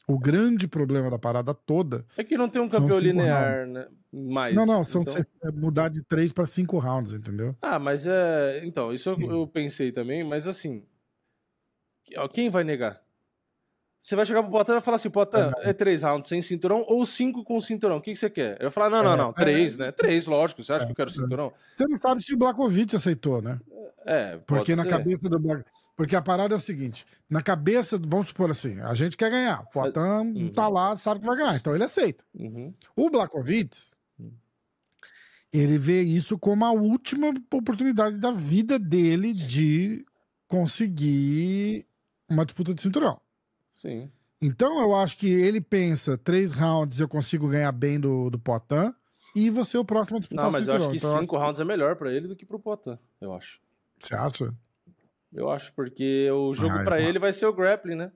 A: o grande problema da parada toda.
B: É que não tem um campeão linear, né? Mais.
A: não, não, são
B: então-
A: é mudar de três pra cinco rounds, entendeu?
B: Ah, mas é. Então, isso eu, eu pensei também, mas assim. Quem vai negar? Você vai chegar pro Potan e vai falar assim: Potan, é três rounds sem cinturão ou cinco com cinturão? O que, que você quer? Eu vou falar: não, não,
A: É,
B: não, três, né? Três, lógico. Você acha que eu quero cinturão?
A: Você não sabe se o Blakovic aceitou, né?
B: É,
A: Porque na
B: ser.
A: cabeça do Black. Porque a parada é a seguinte: na cabeça, vamos supor assim, a gente quer ganhar. O Poitin
B: Uhum.
A: tá lá, sabe que vai ganhar, então ele aceita.
B: Uhum.
A: O Blakovic, ele vê isso como a última oportunidade da vida dele de conseguir uma disputa de cinturão.
B: Sim.
A: Então eu acho que ele pensa: três rounds eu consigo ganhar bem do, do Poitin e você é o próximo a disputar
B: Não,
A: o
B: mas eu acho que
A: Então,
B: cinco rounds é melhor pra ele do que pro Potan, eu acho.
A: Você acha?
B: Eu acho, porque o jogo
A: Ah,
B: pra
A: eu-
B: ele vai ser o grappling, né?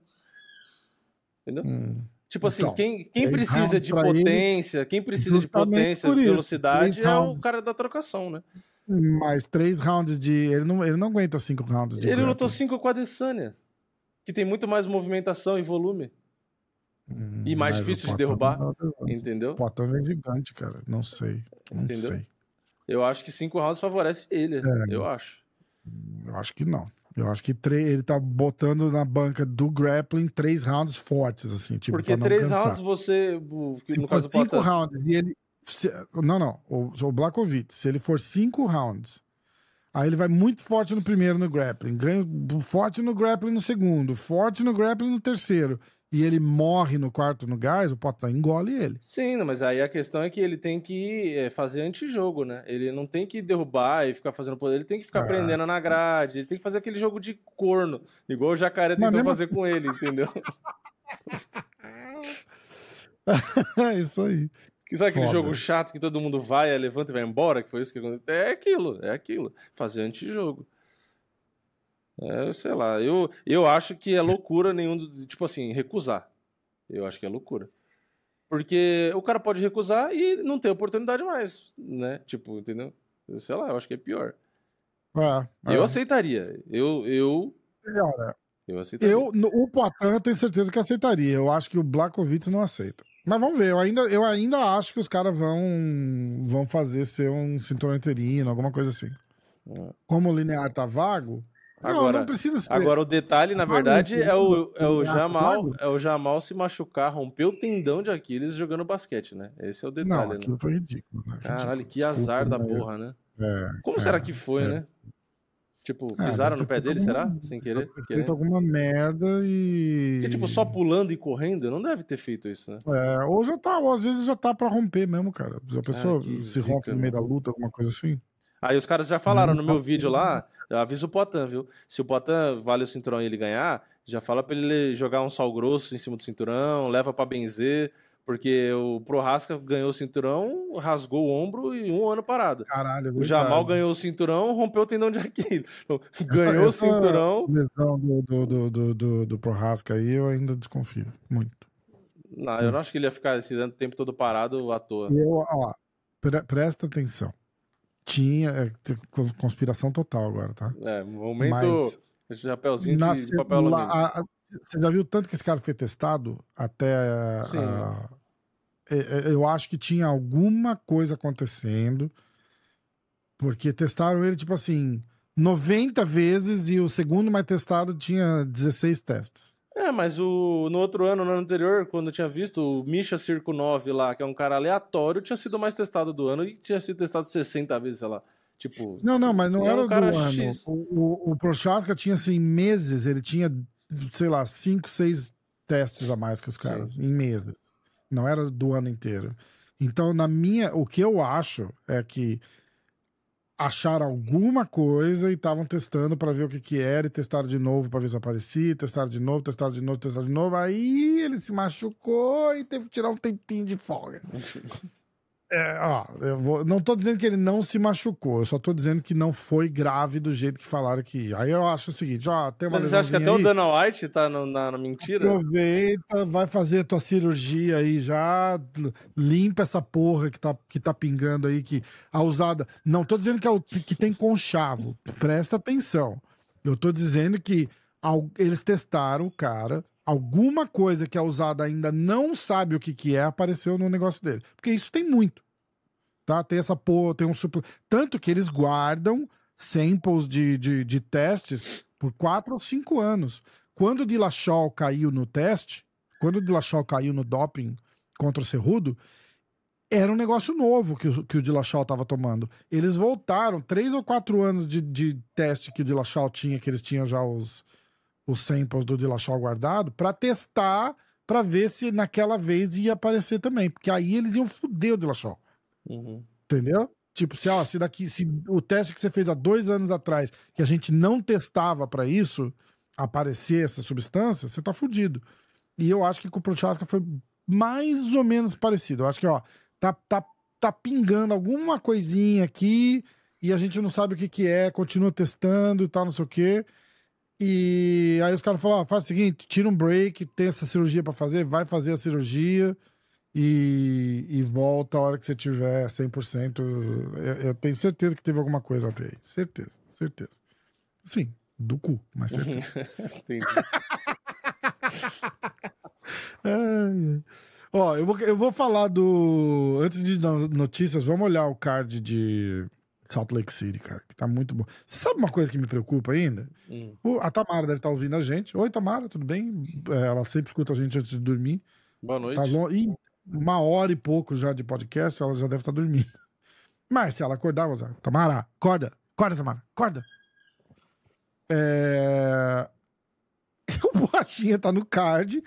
B: Entendeu?
A: Hum.
B: Tipo assim,
A: Então,
B: quem, quem precisa de
A: pra ele,
B: potência, quem precisa de potência, velocidade, é o cara da trocação, né?
A: Mas três rounds de. Ele não, ele não aguenta cinco rounds de.
B: Ele
A: grappling.
B: lutou cinco com a Adesanya, que tem muito mais movimentação e volume,
A: Hum,
B: e mais difícil de derrubar.
A: dá-
B: entendeu?
A: O Poitin é gigante, cara. Não sei. Não
B: Entendeu?
A: sei.
B: Eu acho que cinco rounds favorece ele,
A: É.
B: eu acho.
A: Eu acho que não. Eu acho que ele tá botando na banca do grappling três rounds fortes, assim, tipo,
B: Porque três
A: cansar.
B: rounds você.
A: Se
B: No
A: for
B: caso do
A: cinco
B: Poatan.
A: rounds e ele. se- não, não. O, o Blakovic, se ele for cinco rounds, aí ele vai muito forte no primeiro no grappling, ganha forte no grappling no segundo, forte no grappling no terceiro, e ele morre no quarto no gás, o Potan engole ele.
B: Sim, mas aí a questão é que ele tem que é, fazer antijogo, né? Ele não tem que derrubar e ficar fazendo poder, ele tem que ficar
A: Ah.
B: prendendo na grade, ele tem que fazer aquele jogo de corno, igual o Jacaré tentou
A: mesmo
B: fazer com ele, entendeu?
A: é isso aí.
B: Que sabe aquele
A: Foda.
B: jogo chato que todo mundo vai, levanta e vai embora, que foi isso que aconteceu? É aquilo, é aquilo. Fazer antijogo. É, sei lá, eu, eu acho que é loucura nenhum, tipo assim, recusar. Eu acho que é loucura. Porque o cara pode recusar e não ter oportunidade mais, né? Tipo, entendeu? Sei lá, eu acho que é pior.
A: É,
B: Eu
A: é.
B: aceitaria. Eu, eu,
A: Cara,
B: eu aceitaria.
A: Eu, no- o Poitin eu tenho certeza que aceitaria. Eu acho que o Blakovic não aceita. Mas vamos ver, eu ainda, eu ainda acho que os caras vão, vão fazer ser um cinturão interino, alguma coisa assim. Como o linear tá vago, não,
B: Agora-
A: não precisa ser.
B: Agora o detalhe, na
A: Vago
B: verdade, é o, é o
A: vago.
B: Jamal, é o Jamal se machucar, romper o tendão de Aquiles jogando basquete, né? Esse é o
A: não,
B: detalhe, né?
A: aquilo foi ridículo. Né?
B: Caralho, que azar da
A: Desculpa,
B: porra, né?
A: É,
B: Como
A: é,
B: será que foi,
A: é.
B: né? Tipo,
A: Ah,
B: pisaram
A: deve
B: no pé dele,
A: alguma-
B: será? Sem querer?
A: deve ter
B: querendo?
A: feito alguma merda e.
B: Porque, tipo, só pulando e correndo, não deve ter feito isso, né?
A: É, ou já tá, ou às vezes já tá pra romper mesmo, cara. A pessoa
B: Ah, que
A: se
B: zica,
A: rompe no meio
B: né?
A: da luta, alguma coisa assim.
B: Aí os caras já falaram
A: Não
B: no meu
A: pode
B: vídeo lá, eu aviso o Potan, viu? Se o Potan vale o cinturão e ele ganhar, já fala pra ele jogar um sal grosso em cima do cinturão, leva pra benzer, porque o Prohaska ganhou o cinturão, rasgou o ombro e um ano parado.
A: Caralho, é
B: O Jamal ganhou o cinturão, rompeu o tendão de Aquiles. Então, ganhou o cinturão.
A: lesão do, do, do, do, do, do Prohaska aí, eu ainda desconfio. Muito.
B: Não, eu não acho que ele ia ficar esse tempo todo parado à toa.
A: Eu, ó, pre- presta atenção. Tinha é, conspiração total agora, tá?
B: É, momento.
A: Mas-
B: Chapeuzinho
A: Na
B: de, de papel alumínio.
A: Você já viu tanto que esse cara foi testado até. a-
B: Sim.
A: a- eu acho que tinha alguma coisa acontecendo. Porque testaram ele, tipo assim, 90 vezes e o segundo mais testado tinha 16 testes.
B: É, mas o, no outro ano, no ano anterior, quando eu tinha visto o Misha Circo 9 lá, que é um cara aleatório, tinha sido o mais testado do ano e tinha sido testado 60 vezes, sei lá. Tipo.
A: Não, não, mas não
B: É um
A: era do ano.
B: X.
A: O, o, o Prochaska tinha, assim, meses, ele tinha, sei lá, cinco, seis testes a mais que os caras, em meses. Não era do ano inteiro. Então, na minha, o que eu acho é que acharam alguma coisa e estavam testando para ver o que que era e testaram de novo para ver se aparecia, testaram de novo, testaram de novo, testaram de novo. Aí ele se machucou e teve que tirar um tempinho de folga. É, ó, eu vou- não tô dizendo que ele não se machucou, eu só tô dizendo que não foi grave do jeito que falaram que ia. Aí eu acho o seguinte, ó, tem uma
B: Mas você acha que até
A: lesãozinha
B: o
A: aí,
B: Dana White tá no- na, na mentira?
A: Aproveita, vai fazer tua cirurgia aí já, limpa essa porra que tá, que tá pingando aí, que a usada. Não tô dizendo que, é o- que tem conchavo, presta atenção. Eu tô dizendo que al- eles testaram o cara, alguma coisa que a usada ainda não sabe o que, que é, apareceu no negócio dele. Porque isso tem muito. Tá? Tem essa porra, tem um supl... Tanto que eles guardam samples de, de, de testes por quatro ou cinco anos. Quando o Dillashaw caiu no teste, quando o Dillashaw caiu no doping contra o Cerrudo, era um negócio novo que o, que o Dillashaw estava tomando. Eles voltaram, três ou quatro anos de, de teste que o Dillashaw tinha, que eles tinham já os, os samples do Dillashaw guardado, para testar, para ver se naquela vez ia aparecer também. Porque aí eles iam foder o Dillashaw.
B: Uhum.
A: Entendeu? Tipo, se, ó, se daqui, se o teste que você fez há dois anos atrás, que a gente não testava pra isso, aparecer essa substância, você tá fudido. E eu acho que com o Prochaska foi mais ou menos parecido. Eu acho que, ó, tá, tá, tá pingando alguma coisinha aqui e a gente não sabe o que que é, continua testando e tal, não sei o quê. E aí os caras falaram, ó, faz o seguinte, tira um break, tem essa cirurgia pra fazer, vai fazer a cirurgia e, e volta a hora que você tiver 100%. Eu, eu tenho certeza que teve alguma coisa a ver aí. Certeza, certeza. Sim, do cu, mas certeza.
B: Entendi.
A: Ai. Ó, eu vou, eu vou falar do. Antes de dar notícias, vamos olhar o card de Salt Lake City, cara, que tá muito bom. Você sabe uma coisa que me preocupa ainda?
B: Hum.
A: O- A Tamara deve estar ouvindo a gente. Oi, Tamara, tudo bem? É, Ela sempre escuta a gente antes de dormir.
B: Boa noite.
A: Tá long... Ih, uma hora e pouco já de podcast, ela já deve estar dormindo. Mas se ela acordar, vou dizer, Tamara, acorda, acorda, Tamara, acorda. É... O Borrachinha tá no card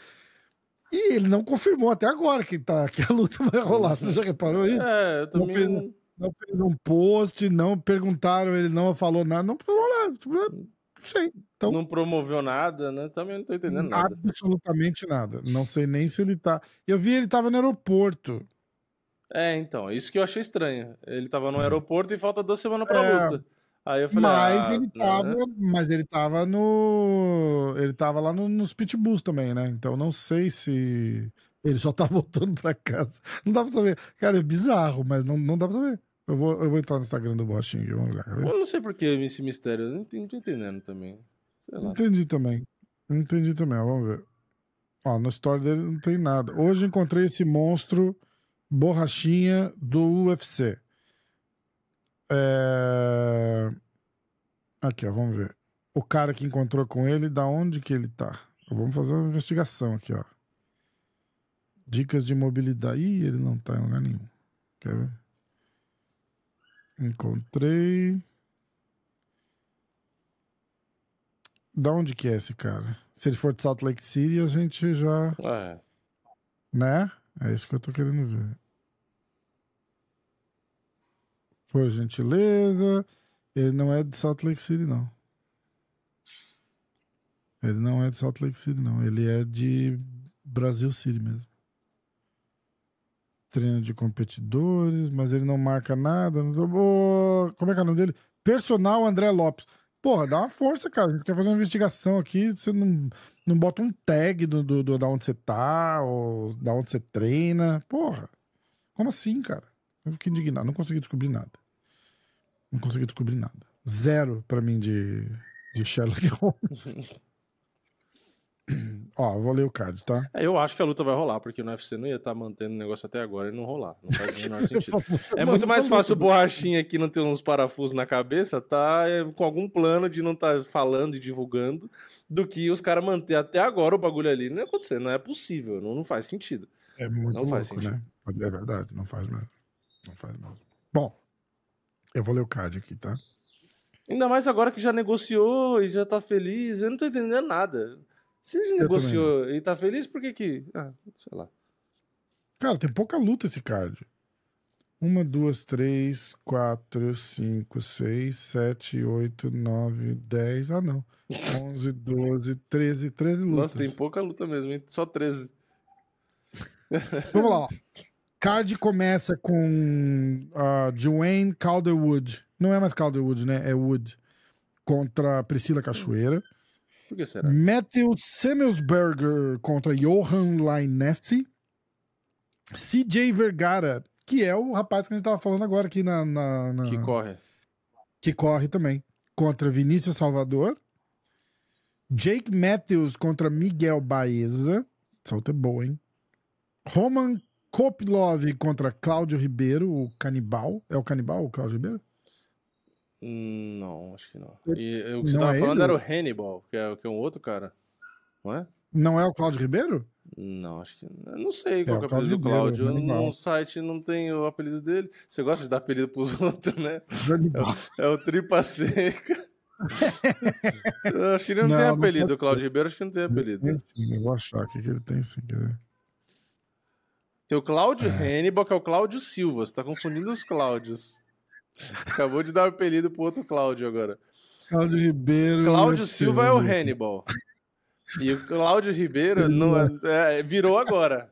A: e ele não confirmou até agora que, tá, que a luta vai rolar. Você já reparou isso?
B: É, eu
A: Não
B: também.
A: fez- Não fez um post, não perguntaram, ele não falou nada, não falou nada. Tipo, é, Não sei. Então,
B: Não promoveu nada, né? Também não tô entendendo nada.
A: absolutamente nada. Não sei nem se ele tá. Eu vi ele tava no aeroporto.
B: É, então, isso que eu achei estranho. Ele tava no aeroporto e falta duas semanas pra
A: É.
B: luta. Aí eu falei,
A: Mas
B: ah,
A: ele
B: né?
A: tava, mas ele tava no, ele tava lá no, nos pitbulls também, né? Então não sei se ele só tá voltando pra casa. Não dá pra saber. Cara, é bizarro, mas não, não dá pra saber. Eu vou, eu vou entrar no Instagram do Bostinho aqui, vamos lá. quer ver?
B: Eu não sei por que esse mistério, eu não tô, não tô entendendo também. Sei lá.
A: Entendi também. Entendi também, ó, vamos ver. Ó, no story dele não tem nada. Hoje encontrei esse monstro borrachinha do UFC. É... Aqui, ó, vamos ver. O cara que encontrou com ele, da onde que ele tá? Vamos fazer uma investigação aqui, ó. Dicas de mobilidade. Ih, ele não tá em lugar nenhum. Quer ver? Encontrei. Da onde que é esse cara? Se ele for de Salt Lake City, a gente já.
B: É.
A: Né? É isso que eu tô querendo ver. Por gentileza. Ele não é de Salt Lake City, não. Ele não é de Salt Lake City, não. Ele é de Brasil City mesmo. Treino de competidores, mas ele não marca nada. não- como é que é o nome dele? Personal André Lopes. Porra, dá uma força, cara. A gente quer fazer uma investigação aqui. Você não, não bota um tag do, do, do- da onde você tá, ou da onde você treina. Porra, como assim, cara? Eu fiquei indignado. Não consegui descobrir nada. Não consegui descobrir nada. Zero pra mim de, de Sherlock Holmes. Ó, eu vou ler o card, tá?
B: É, Eu acho que a luta vai rolar, porque no UFC não ia estar mantendo o negócio até agora e não rolar. Não faz o menor sentido. É muito mais fácil o borrachinha aqui não ter uns parafusos na cabeça, tá é, com algum plano de não estar falando e divulgando, do que os caras manter até agora o bagulho ali. Não ia acontecer, não é possível, não, não faz sentido.
A: É muito
B: Não faz
A: louco, né? É verdade, não faz mesmo. Não faz mesmo. Bom, eu vou ler o card aqui, tá?
B: Ainda mais agora que já negociou e já tá feliz, eu não tô entendendo nada. Se ele negociou e tá feliz, por que que... Ah, sei lá.
A: Cara, tem pouca luta esse card. Uma, duas, três, quatro, cinco, seis, sete, oito, nove, dez. Ah, não. Onze, doze, treze, treze lutas.
B: Nossa, tem pouca luta mesmo, hein? Só 13.
A: Vamos lá. ó. Card começa com uh, Joanne Calderwood. Não é mais Calderwood, né? É Wood. Contra Priscila Cachoeira.
B: Por que será?
A: Matthew Semmelsberger contra Johan Lainesse. CJ Vergara, que é o rapaz que a gente tava falando agora aqui na. na- na-
B: Que corre.
A: que corre também. Contra Vinícius Salvador. Jake Matthews contra Miguel Baeza. Essa luta é boa, hein? Roman Kopilov contra Cláudio Ribeiro, o canibal. É o canibal, o Cláudio Ribeiro?
B: Hum, Não, acho que não. E o que você
A: Não
B: tava
A: é
B: falando
A: ele?
B: era o Hannibal, que é, que é um outro cara. Não é?
A: Não é o Cláudio Ribeiro?
B: Não, acho que. Eu não sei qual
A: É,
B: é
A: o
B: o apelido do Cláudio. No site não tem o apelido dele. Você gosta de dar apelido pros outros, né?
A: Canibal.
B: É o Tripa Seca. Eu acho que ele não,
A: Não,
B: tem
A: não
B: apelido.
A: pode
B: O Cláudio Ribeiro acho que não tem apelido.
A: Tem sim, eu vou achar aqui que ele tem sim. quer ver?
B: Tem o Cláudio Hannibal, que é o Cláudio Silva. Você tá confundindo os Cláudios. Acabou de dar o apelido pro outro Cláudio agora.
A: Cláudio Ribeiro.
B: Cláudio Silva é o. Hannibal. E o Cláudio Ribeiro não, é, virou agora.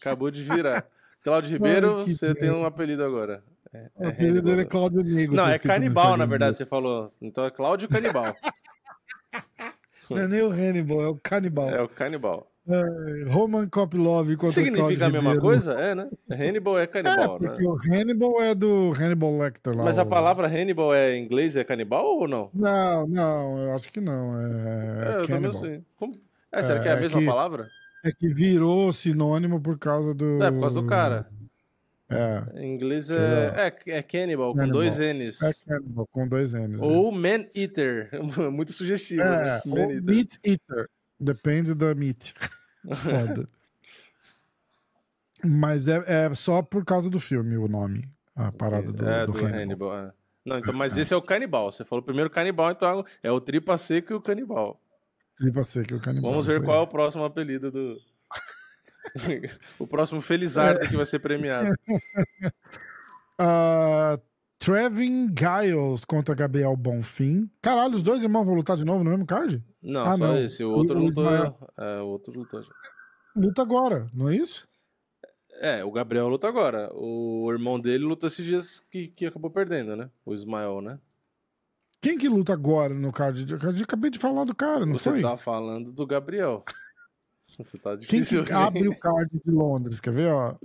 B: Acabou de virar. Cláudio Ribeiro,
A: Ai,
B: você tem um apelido agora. É,
A: O
B: é
A: apelido dele é. Cláudio Negro.
B: Não, é canibal, na verdade, você falou. Então é Cláudio Canibal.
A: Não é nem o Hannibal, é o canibal.
B: É o canibal.
A: Roman Kopilov contra
B: Significa a mesma
A: Ribeiro.
B: coisa? É, né? Hannibal é
A: É,
B: canibal, né?
A: porque o Hannibal é do Hannibal Lecter lá.
B: Mas a
A: o-
B: palavra Hannibal é em inglês é canibal ou não?
A: Não, não, eu acho que não. É,
B: É, eu também sei. Como- É, será que é a
A: É
B: mesma
A: que-
B: palavra?
A: É que virou sinônimo por causa do.
B: É, por causa do cara.
A: É,
B: Em inglês é, é, é Cannibal, com dois N's.
A: é Cannibal, com dois N's.
B: Ou. Man Eater. Muito sugestivo.
A: É,
B: né?
A: ou
B: Man Eater.
A: Meat Eater. Depende da meat. Foda. Mas é, é só por causa do filme o nome. A parada do,
B: é,
A: do
B: do
A: Hannibal.
B: Hannibal. é. Não, então, mas esse é o canibal. Você falou primeiro canibal, então é o tripa seco e o canibal.
A: Tripa seca, o canibal.
B: Vamos ver qual é o próximo apelido do. o próximo Felizardo que vai ser premiado.
A: Ah, Trevin Giles contra Gabriel Bonfim. Caralho, os dois irmãos vão lutar de novo no mesmo card?
B: Não,
A: Ah,
B: só
A: não.
B: esse. O outro lutou. É, o outro lutou já.
A: Luta agora, não é isso?
B: É, o Gabriel luta agora. O irmão dele lutou esses dias que, que acabou perdendo, né? O Ismael, né?
A: Quem que luta agora no card? Eu acabei de falar do cara, não
B: Você
A: foi?
B: tá falando do Gabriel. Você tá
A: Quem
B: difícil.
A: que abre o card de Londres? Quer ver, ó?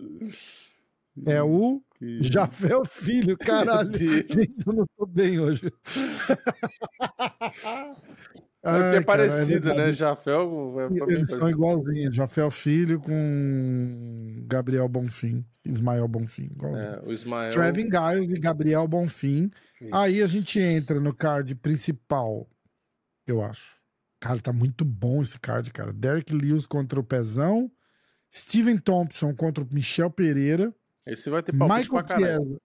A: É o
B: Que-
A: Jafé Filho, caralho. Gente, eu não tô bem hoje.
B: É é
A: cara,
B: parecido, né? Jafel. é
A: Eles são igualzinhos. Jafé Filho com Gabriel Bonfim. Ismael Bonfim. Igualzinho.
B: É, o Ismael.
A: Trevin Giles e Gabriel Bonfim.
B: Isso.
A: Aí a gente entra no card principal, eu acho. Cara, tá muito bom esse card, cara. Derek Lewis contra o Pezão. Steven Thompson contra o Michel Pereira.
B: Esse vai ter palpite
A: Michael
B: pra caralho.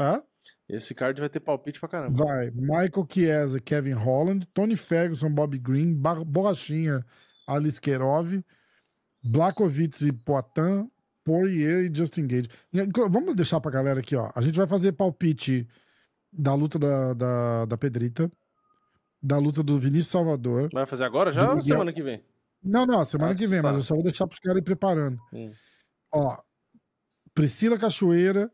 A: Hã?
B: Esse card vai ter palpite pra caramba.
A: Vai. Michael Chiesa, Kevin Holland. Tony Ferguson, Bob Green. Bar- Borrachinha, Alice Kerov. Blakovic e Poitin. Poirier e Justin Gage. Vamos deixar pra galera aqui, ó. A gente vai fazer palpite da luta da, da, da Pedrita. Da luta do Vinícius Salvador.
B: Vai fazer agora já ou semana que vem?
A: Não, não, semana
B: Ah,
A: que vem,
B: tá.
A: mas eu só vou deixar pros caras ir preparando.
B: Hum.
A: Ó, Priscila Cachoeira,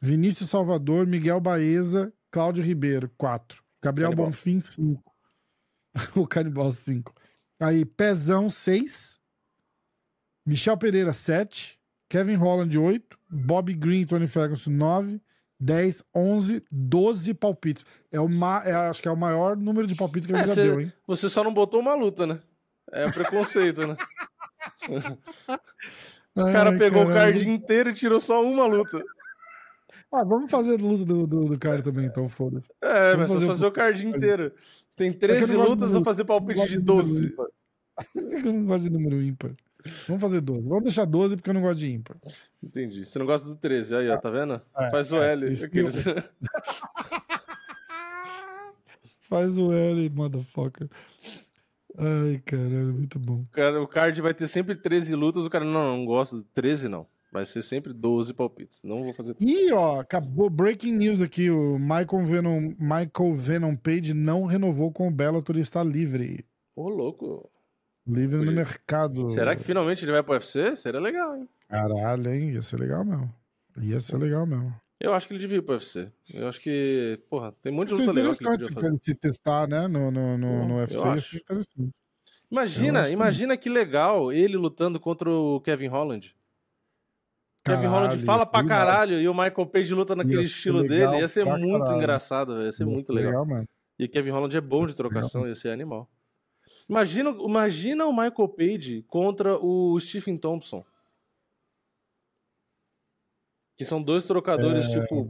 A: Vinícius Salvador, Miguel Baeza, Cláudio Ribeiro, 4. Gabriel
B: Canibal.
A: Bonfim, 5. o Canibal, 5. Aí, Pezão, 6. Michel Pereira, 7. Kevin Holland, 8. Bob Green e Tony Ferguson, 9. 10, 11, 12 palpites. É o ma... é, acho que é o maior número de palpites que ele
B: É,
A: já
B: cê-
A: deu, hein?
B: Você só não botou uma luta, né? É preconceito, né? O cara
A: Ai,
B: pegou o
A: caralho.
B: card inteiro e tirou só uma luta.
A: Ah, vamos fazer a luta do, do, do cara também, então, foda-se.
B: É,
A: Vamos
B: mas só
A: fazer
B: fazer o card inteiro. Tem
A: É que
B: 13
A: eu não gosto
B: lutas, vou fazer palpite de
A: número
B: 12.
A: ímpar. Por que eu não gosto de número ímpar? Vamos fazer 12. Vamos deixar 12 porque eu não gosto de ímpar.
B: Entendi. Você não gosta do 13, aí, ó, tá vendo?
A: É,
B: Faz o
A: é,
B: L. Aqueles-
A: Faz o L, motherfucker. Ai, caralho, muito bom.
B: O, cara, o card vai ter sempre 13 lutas, o cara, não, não gosto de 13, não. Vai ser sempre 12 palpites. Não vou fazer.
A: E, ó, acabou breaking news aqui. O Michael Venom, Michael Venom Page não renovou com o Bellator e está livre.
B: Ô, louco.
A: Livre no
B: Foi.
A: mercado.
B: Será que finalmente ele vai pro UFC? Seria legal, hein?
A: Caralho, hein? Ia ser legal mesmo. Ia ser legal mesmo.
B: Eu acho que ele devia ir pro UFC. Eu acho que, porra, tem de
A: Isso é
B: luta legal que ele
A: interessante pra ele se testar, né? No, no, no,
B: Pô,
A: no
B: eu
A: UFC.
B: Acho.
A: é interessante. Eu
B: Imagina,
A: acho
B: imagina que legal ele lutando contra o Kevin Holland. Kevin Holland fala pra
A: legal.
B: caralho e o Michael Page luta naquele estilo
A: legal
B: dele. Ia ser muito
A: caralho.
B: engraçado. Ia ser muito legal.
A: mano.
B: E o Kevin Holland é bom de trocação, ia ser animal. Imagina, imagina o Michael Page contra o Stephen Thompson. Que são dois trocadores,
A: É.
B: tipo.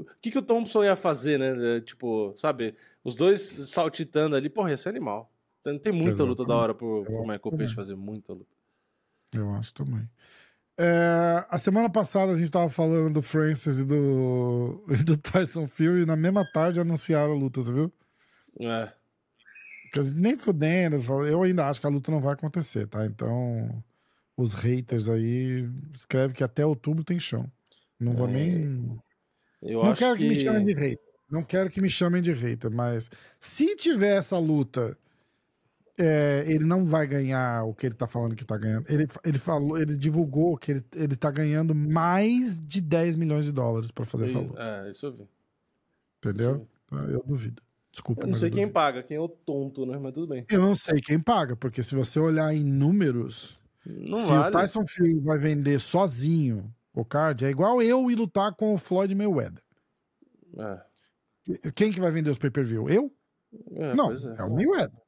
B: O que, que o Thompson ia fazer, né? É, Tipo, sabe? Os dois saltitando ali. Porra, ia ser animal. Tem, tem muita luta da hora pro, pro Michael Page fazer muita luta.
A: Eu acho também. É, a semana passada a gente tava falando do Francis e do, e do Tyson Fury. E na mesma tarde anunciaram a luta, você viu?
B: É.
A: Nem fudendo. Eu ainda acho que a luta não vai acontecer, tá? Então, os haters aí escreve que até outubro tem chão. Não vou
B: É,
A: nem.
B: Eu
A: não quero que...
B: que
A: me chamem de hater. Não quero que me chamem de hater, mas se tiver essa luta, é, ele não vai ganhar o que ele tá falando que tá ganhando. Ele, ele falou, ele divulgou que ele, ele tá ganhando mais de 10 milhões de dólares pra fazer essa luta.
B: É, isso eu vi.
A: Entendeu? Eu duvido. Desculpa.
B: Eu não sei
A: eu
B: quem paga, quem é o tonto, né? Mas tudo bem.
A: Eu não sei quem paga, porque se você olhar em números,
B: Não
A: se
B: vale.
A: o Tyson Fury vai vender sozinho o card, é igual eu ir lutar com o Floyd Mayweather.
B: É,
A: Quem que vai vender os pay-per-view? Eu?
B: é,
A: não,
B: pois
A: é. o Mayweather.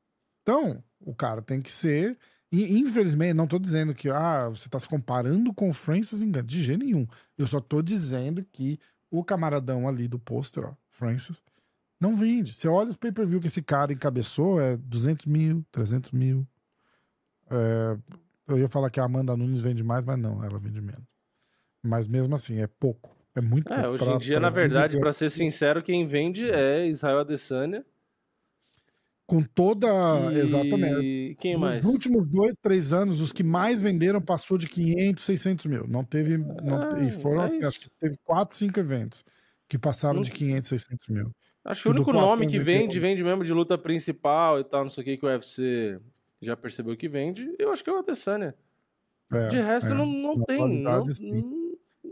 A: Então, o cara tem que ser E, infelizmente, não tô dizendo que ah, você tá se comparando com o Francis Ngannou, de jeito nenhum. Eu só tô dizendo que o camaradão ali do pôster, ó, Francis, não vende. Você olha os pay-per-view que esse cara encabeçou, é 200 mil, 300 mil. É, eu ia falar que a Amanda Nunes vende mais, mas não, ela vende menos. Mas mesmo assim, é pouco. É muito
B: É,
A: pouco.
B: hoje
A: pra-
B: em dia,
A: pra
B: na verdade, pra ser sincero, quem vende é Israel Adesanya.
A: Com toda.
B: e-
A: Exatamente.
B: Quem mais?
A: Nos últimos dois, três anos, os que mais venderam passou de 500, 600 mil. Não teve. Não,
B: Ah,
A: e foram,
B: é
A: assim, acho que teve quatro, cinco eventos que passaram
B: Não-
A: de 500, 600 mil.
B: Acho que o
A: do
B: único nome que vende, vende mesmo de luta principal e tal, não sei o que, que o UFC já percebeu que vende, eu acho que é o Adesanya.
A: É,
B: De resto,
A: é.
B: não, não
A: Na
B: tem. Não,
A: sim.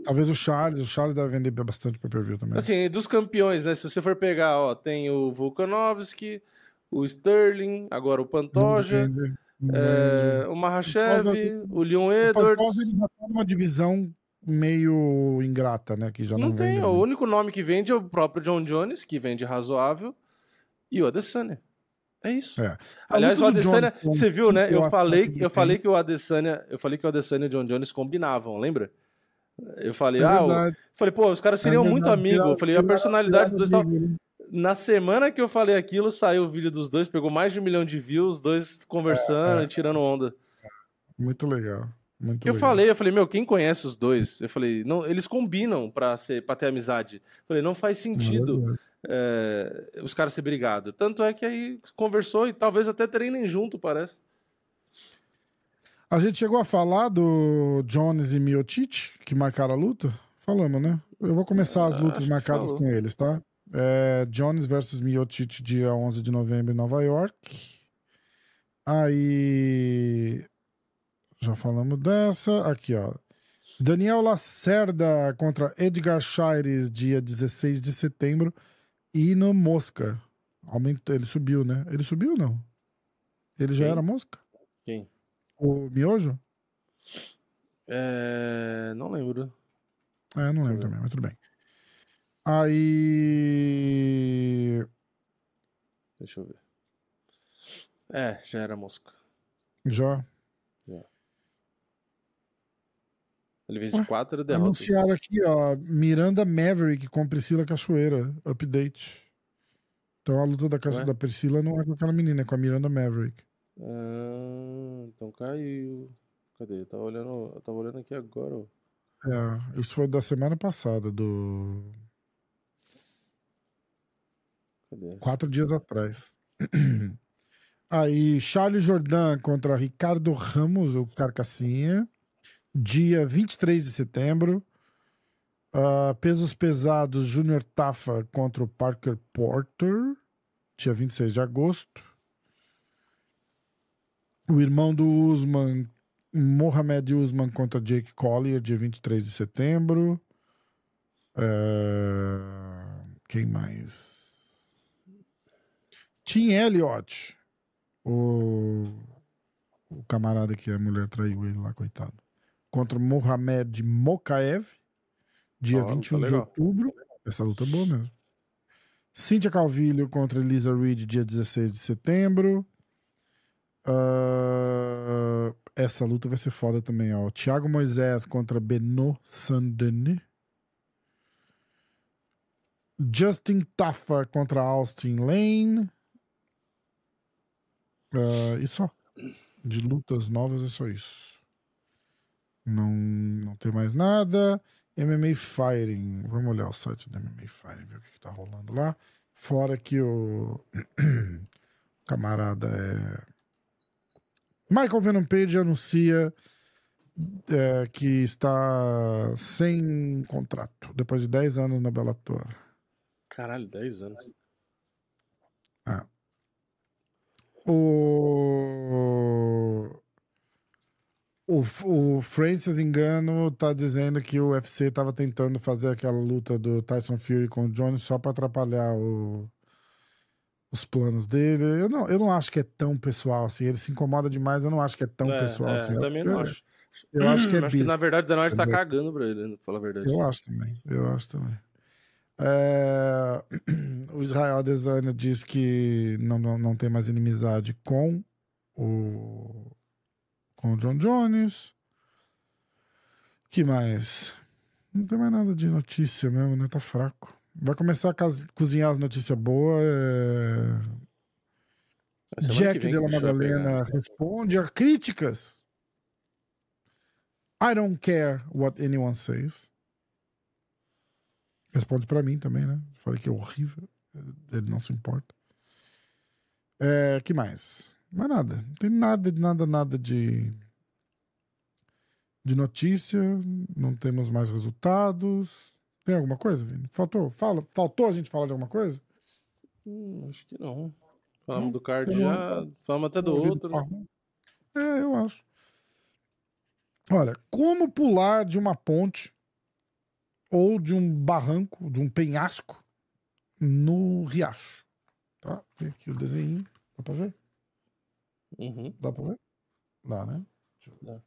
A: Talvez o Charles, o Charles deve vender bastante pay per view também.
B: Assim, dos campeões, né? Se você for pegar, ó, tem o Volkanovski, o Sterling, agora o Pantoja, é, o Mahashev, o Leon
A: O Pantoja,
B: Edwards.
A: ele já tá numa divisão meio ingrata, né? Que já não,
B: Não tem,
A: vende
B: o
A: muito.
B: único nome que vende é o próprio John Jones, que vende razoável, e o Adesanya. É isso.
A: É.
B: Aliás, o
A: John
B: Adesanya,
A: Jones,
B: você viu, né?
A: eu
B: Eu falei,
A: que
B: eu falei que o Adesanya, eu falei que o Adesanya e o John Jones combinavam, lembra? Eu falei,
A: É
B: ah, o-
A: verdade.
B: falei, pô, os caras
A: É
B: seriam muito
A: verdade,
B: amigos. Eu falei, a personalidade dos dois tal. Na semana que eu falei aquilo, saiu o vídeo dos dois, pegou mais de um milhão de views, os dois conversando
A: É,
B: e tirando onda.
A: Muito legal. Muito
B: Eu
A: legal.
B: falei, eu falei, meu, quem conhece os dois? Eu falei, não, eles combinam pra, ser, pra ter amizade. Eu falei, não faz
A: É
B: sentido é, os caras ser brigados. Tanto é que aí conversou e talvez até treinem junto, parece.
A: A gente chegou a falar do Jones e Miocic, que marcaram a luta? Falamos, né? Eu vou começar as
B: Ah,
A: lutas marcadas
B: falou.
A: com eles, tá? É, Jones versus Miocic, dia 11 de novembro em Nova York. Aí... Já falamos dessa. Aqui, ó. Daniel Lacerda contra Edgar Shires, dia 16 de setembro. E no Mosca. Aumentou, ele subiu, né? Ele subiu ou não? Ele já
B: Quem?
A: era Mosca?
B: Quem?
A: O Miojo?
B: É, não lembro.
A: É, não lembro também, mas tudo bem. Aí.
B: Deixa eu ver. É, já era mosca.
A: Já.
B: Ele vende quatro derrotas.
A: Anunciaram aqui, ó. Miranda Maverick com Priscila Cachoeira. Update. Então a luta da, Ca-
B: Ué?
A: da Priscila não é com aquela menina, é com a Miranda Maverick.
B: Ah, então caiu. Cadê? Eu tava olhando, eu tava olhando aqui agora. ó.
A: É, isso foi da semana passada, do.
B: Cadê?
A: Quatro dias atrás. Aí, Charles Jordan contra Ricardo Ramos, o Carcassinha. Dia 23 de setembro. Ah, pesos pesados, Júnior Tafa contra o Parker Porter. Dia 26 de agosto. O irmão do Usman, Mohamed Usman contra Jake Collier, dia 23 de setembro. Ah, quem mais? Tim Elliott. O, o camarada que a mulher traiu ele lá, coitado. Contra Mohamed Mokaev, dia
B: luta
A: 21 de
B: legal.
A: outubro. Essa luta é boa mesmo. Cíntia Calvillo contra Elisa Reed, dia 16 de setembro. Ah, essa luta vai ser foda também, ó. Thiago Moisés contra Benoit Saint-Denis. Justin Tafa contra Austin Lane. Ah, e só. De lutas novas é só isso. Não, não tem mais nada. MMA Fighting. Vamos olhar o site do MMA Fighting, ver o que, que tá rolando lá. Fora que o camarada é. Michael Venom Page anuncia é, que está sem contrato depois de 10 anos na Bellator.
B: Caralho, 10 anos.
A: O... O, o Francis Engano tá dizendo que o UFC tava tentando fazer aquela luta do Tyson Fury com o Jones só pra atrapalhar o- os planos dele. Eu não, eu não acho que é tão pessoal assim. Ele se incomoda demais, eu não acho que é tão
B: É,
A: pessoal
B: é,
A: assim.
B: eu
A: Eu
B: também
A: acho
B: não
A: que-
B: acho.
A: Eu acho que é
B: Acho que na verdade o Dana tá cagando pra ele, né, pra falar a verdade.
A: Eu acho também. Eu acho também. É, O Israel Adesanya diz que não, não, não tem mais inimizade com o com o John Jones. que mais? Não tem mais nada de notícia mesmo, né? Tá fraco. Vai começar a cozinhar as notícias boas. É... Jack de la Madalena responde a críticas. I don't care what anyone says. Responde pra mim também, né? Falei que é horrível. Ele não se importa. É, que mais? Mais nada. Não tem nada, nada, nada de de notícia. Não temos mais resultados. Tem alguma coisa, Vini? Faltou? Fala, faltou a gente falar de alguma coisa?
B: Hum, acho que não. Falamos do card já, falamos até do outro.
A: É, eu acho. Olha, como pular de uma ponte ou de um barranco, de um penhasco no riacho. Tá? Tem aqui o desenho. Dá pra ver?
B: Uhum.
A: Dá pra ver? Dá, né?
B: Dá.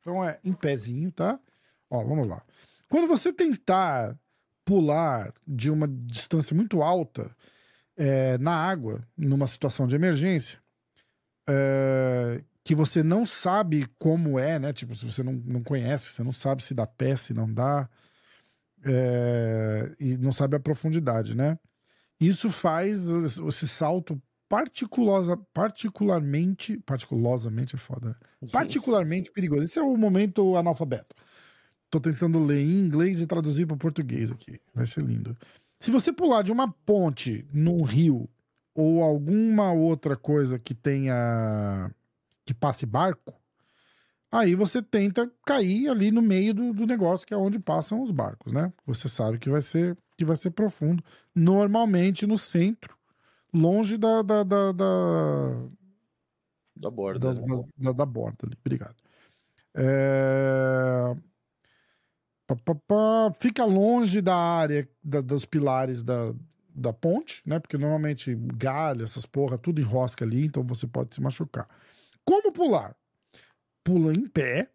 A: Então é em pezinho, tá? Ó, vamos lá. Quando você tentar pular de uma distância muito alta é, na água, numa situação de emergência, é, que você não sabe como é, né? Tipo, se você não, não conhece, você não sabe se dá pé, se não dá, é, e não sabe a profundidade, né? Isso faz esse salto particulosa, particularmente, particulosamente é foda, né? particularmente perigoso. Esse é o momento analfabeto. Tô tentando ler em inglês e traduzir para português aqui. Vai ser lindo. Se você pular de uma ponte num rio ou alguma outra coisa que tenha que passe barco, aí você tenta cair ali no meio do, do negócio que é onde passam os barcos, né? Você sabe que vai ser que vai ser profundo, normalmente no centro, longe da da, da, da,
B: Da borda.
A: das-
B: né?
A: da, da borda ali. Obrigado. É, pá, pá, pá, Fica longe da área da- dos pilares da, da ponte, né? Porque normalmente galho, essas porra, tudo enrosca ali, então você pode se machucar. Como pular? Pula em pé,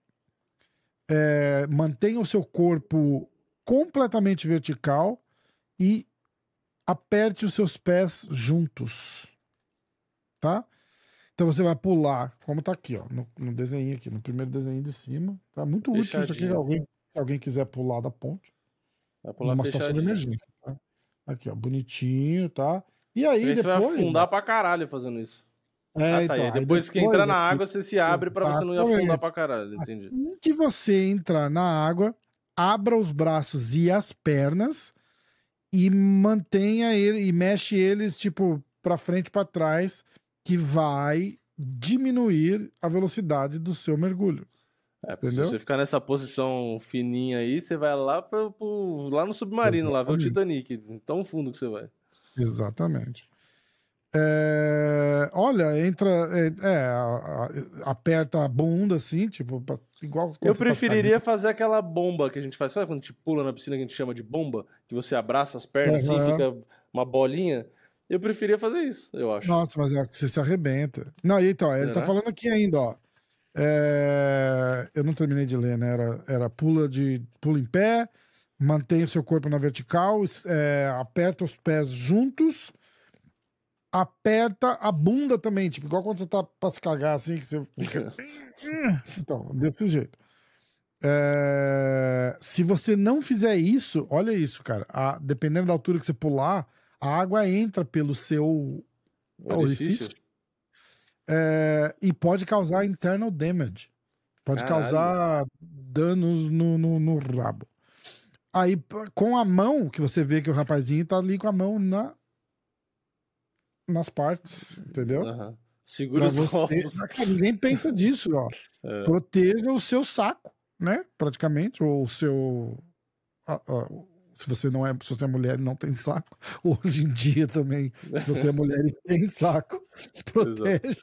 A: é, mantenha o seu corpo completamente vertical e aperte os seus pés juntos, tá? Então você vai pular, como tá aqui, ó, no, no desenho aqui, no primeiro desenho de cima. Tá muito útil isso aqui, alguém, se alguém quiser pular da ponte,
B: Vai pular
A: numa situação de emergência, tá? Aqui, ó, bonitinho, tá? E aí,
B: Aí você vai
A: depois...
B: afundar pra caralho fazendo isso.
A: É,
B: ah, tá.
A: então,
B: depois que entrar na água, você se abre pra você não ir
A: Exatamente.
B: afundar pra caralho. Entendi.
A: Assim que você entrar na água, abra os braços e as pernas e mantenha ele e mexe eles tipo para frente e para trás, que vai diminuir a velocidade do seu mergulho.
B: É, se você ficar nessa posição fininha aí, você vai lá, pro, pro- lá no submarino, lá ver o
A: Exatamente.
B: Titanic. Tão fundo que você vai.
A: Exatamente. É, olha, entra, é, é, a- a- aperta a bunda assim, tipo, pra- igual.
B: Eu
A: tá
B: preferiria fazer aquela bomba que a gente faz. Sabe quando a gente pula na piscina que a gente chama de bomba? Que você abraça as pernas assim,
A: Aham.
B: fica uma bolinha. Eu preferia fazer isso, eu acho.
A: Nossa, mas acho que você se arrebenta. Não, e então, ele tá
B: Será?
A: falando aqui ainda, ó. É, Eu não terminei de ler, né? Era, era pula de pula em pé, mantém o seu corpo na vertical, é, aperta os pés juntos, aperta a bunda também, tipo, igual quando você tá pra se cagar assim, que você fica. então, desse jeito. É, Se você não fizer isso, olha isso, cara. a- dependendo da altura que você pular, a água entra pelo seu
B: O orifício?
A: é, e pode causar internal damage. Pode
B: Caralho.
A: causar danos no, no, no rabo. Aí, com a mão, que você vê que o rapazinho tá ali com a mão na, nas partes, entendeu?
B: Aham. Segura
A: Pra
B: os
A: você.
B: ovos.
A: Cara, Ninguém pensa disso, ó.
B: É.
A: Proteja o seu saco, né? Praticamente, ou o seu. se você não é, se você é mulher e não tem saco, hoje em dia também, se você é mulher e tem saco, protege.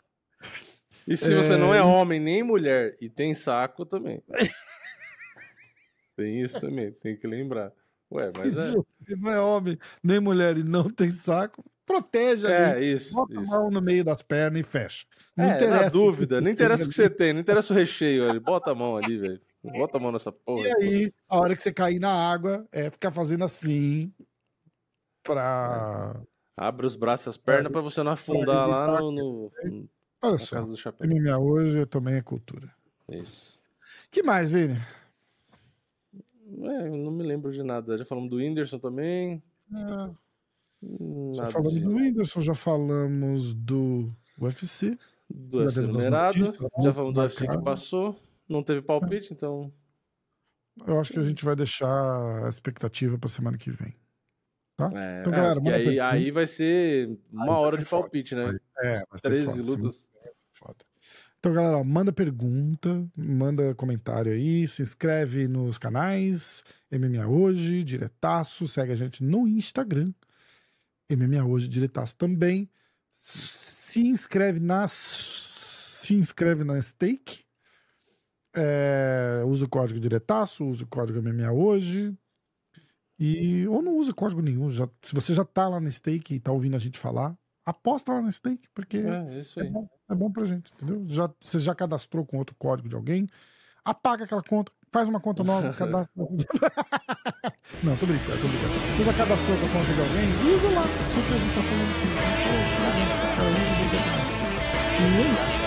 B: E se você não é
A: É.
B: homem nem mulher e tem saco também. tem isso também, tem que lembrar. Ué, mas é.
A: Se você não é homem nem mulher e não tem saco, proteja ali.
B: É, isso.
A: Bota a
B: isso.
A: mão no meio das pernas e fecha. Não
B: É, na
A: interessa.
B: dúvida, não interessa o que você tem, não interessa o recheio ali. Bota a mão ali, velho. Bota a mão nessa porra.
A: E aí, a hora que você cair na água, é ficar fazendo assim pra.
B: Abre os braços e as pernas pra você não afundar lá no, no-
A: Olha
B: Na
A: só.
B: casa do chapéu.
A: MMA hoje também é cultura.
B: Isso.
A: que mais, Vini?
B: É, eu não me lembro de nada. Já falamos do Whindersson também.
A: É,
B: Hum,
A: já
B: Nada
A: falamos do Whindersson, já falamos do UFC.
B: do UFC numerado.
A: né?
B: Já falamos do UFC que passou. Não teve palpite, então.
A: Eu acho que a gente vai deixar a expectativa pra semana que vem.
B: É,
A: Então,
B: é,
A: galera, manda
B: aí,
A: pergunta.
B: aí vai ser uma
A: Aí
B: hora
A: ser
B: de
A: foda.
B: palpite, né?
A: É, vai ser
B: 13
A: foda,
B: lutas.
A: Foda. Então, galera, ó, manda pergunta, manda comentário aí, se inscreve nos canais MMA Hoje, Diretaço, segue a gente no Instagram, MMA Hoje, Diretaço também. Se inscreve na se inscreve na Stake, é, usa o código Diretaço, usa o código MMA Hoje. E, ou não usa código nenhum. Já, se você já tá lá na Stake e tá ouvindo a gente falar, aposta lá na Stake, porque
B: É, isso
A: é
B: aí.
A: bom, é bom pra gente, entendeu? Já, você já cadastrou com outro código de alguém, apaga aquela conta, faz uma conta nova, cadastra. Não, tô brincando, tô brincando. Você já cadastrou com a conta de alguém? Usa lá, porque a gente tá falando aqui. Cara,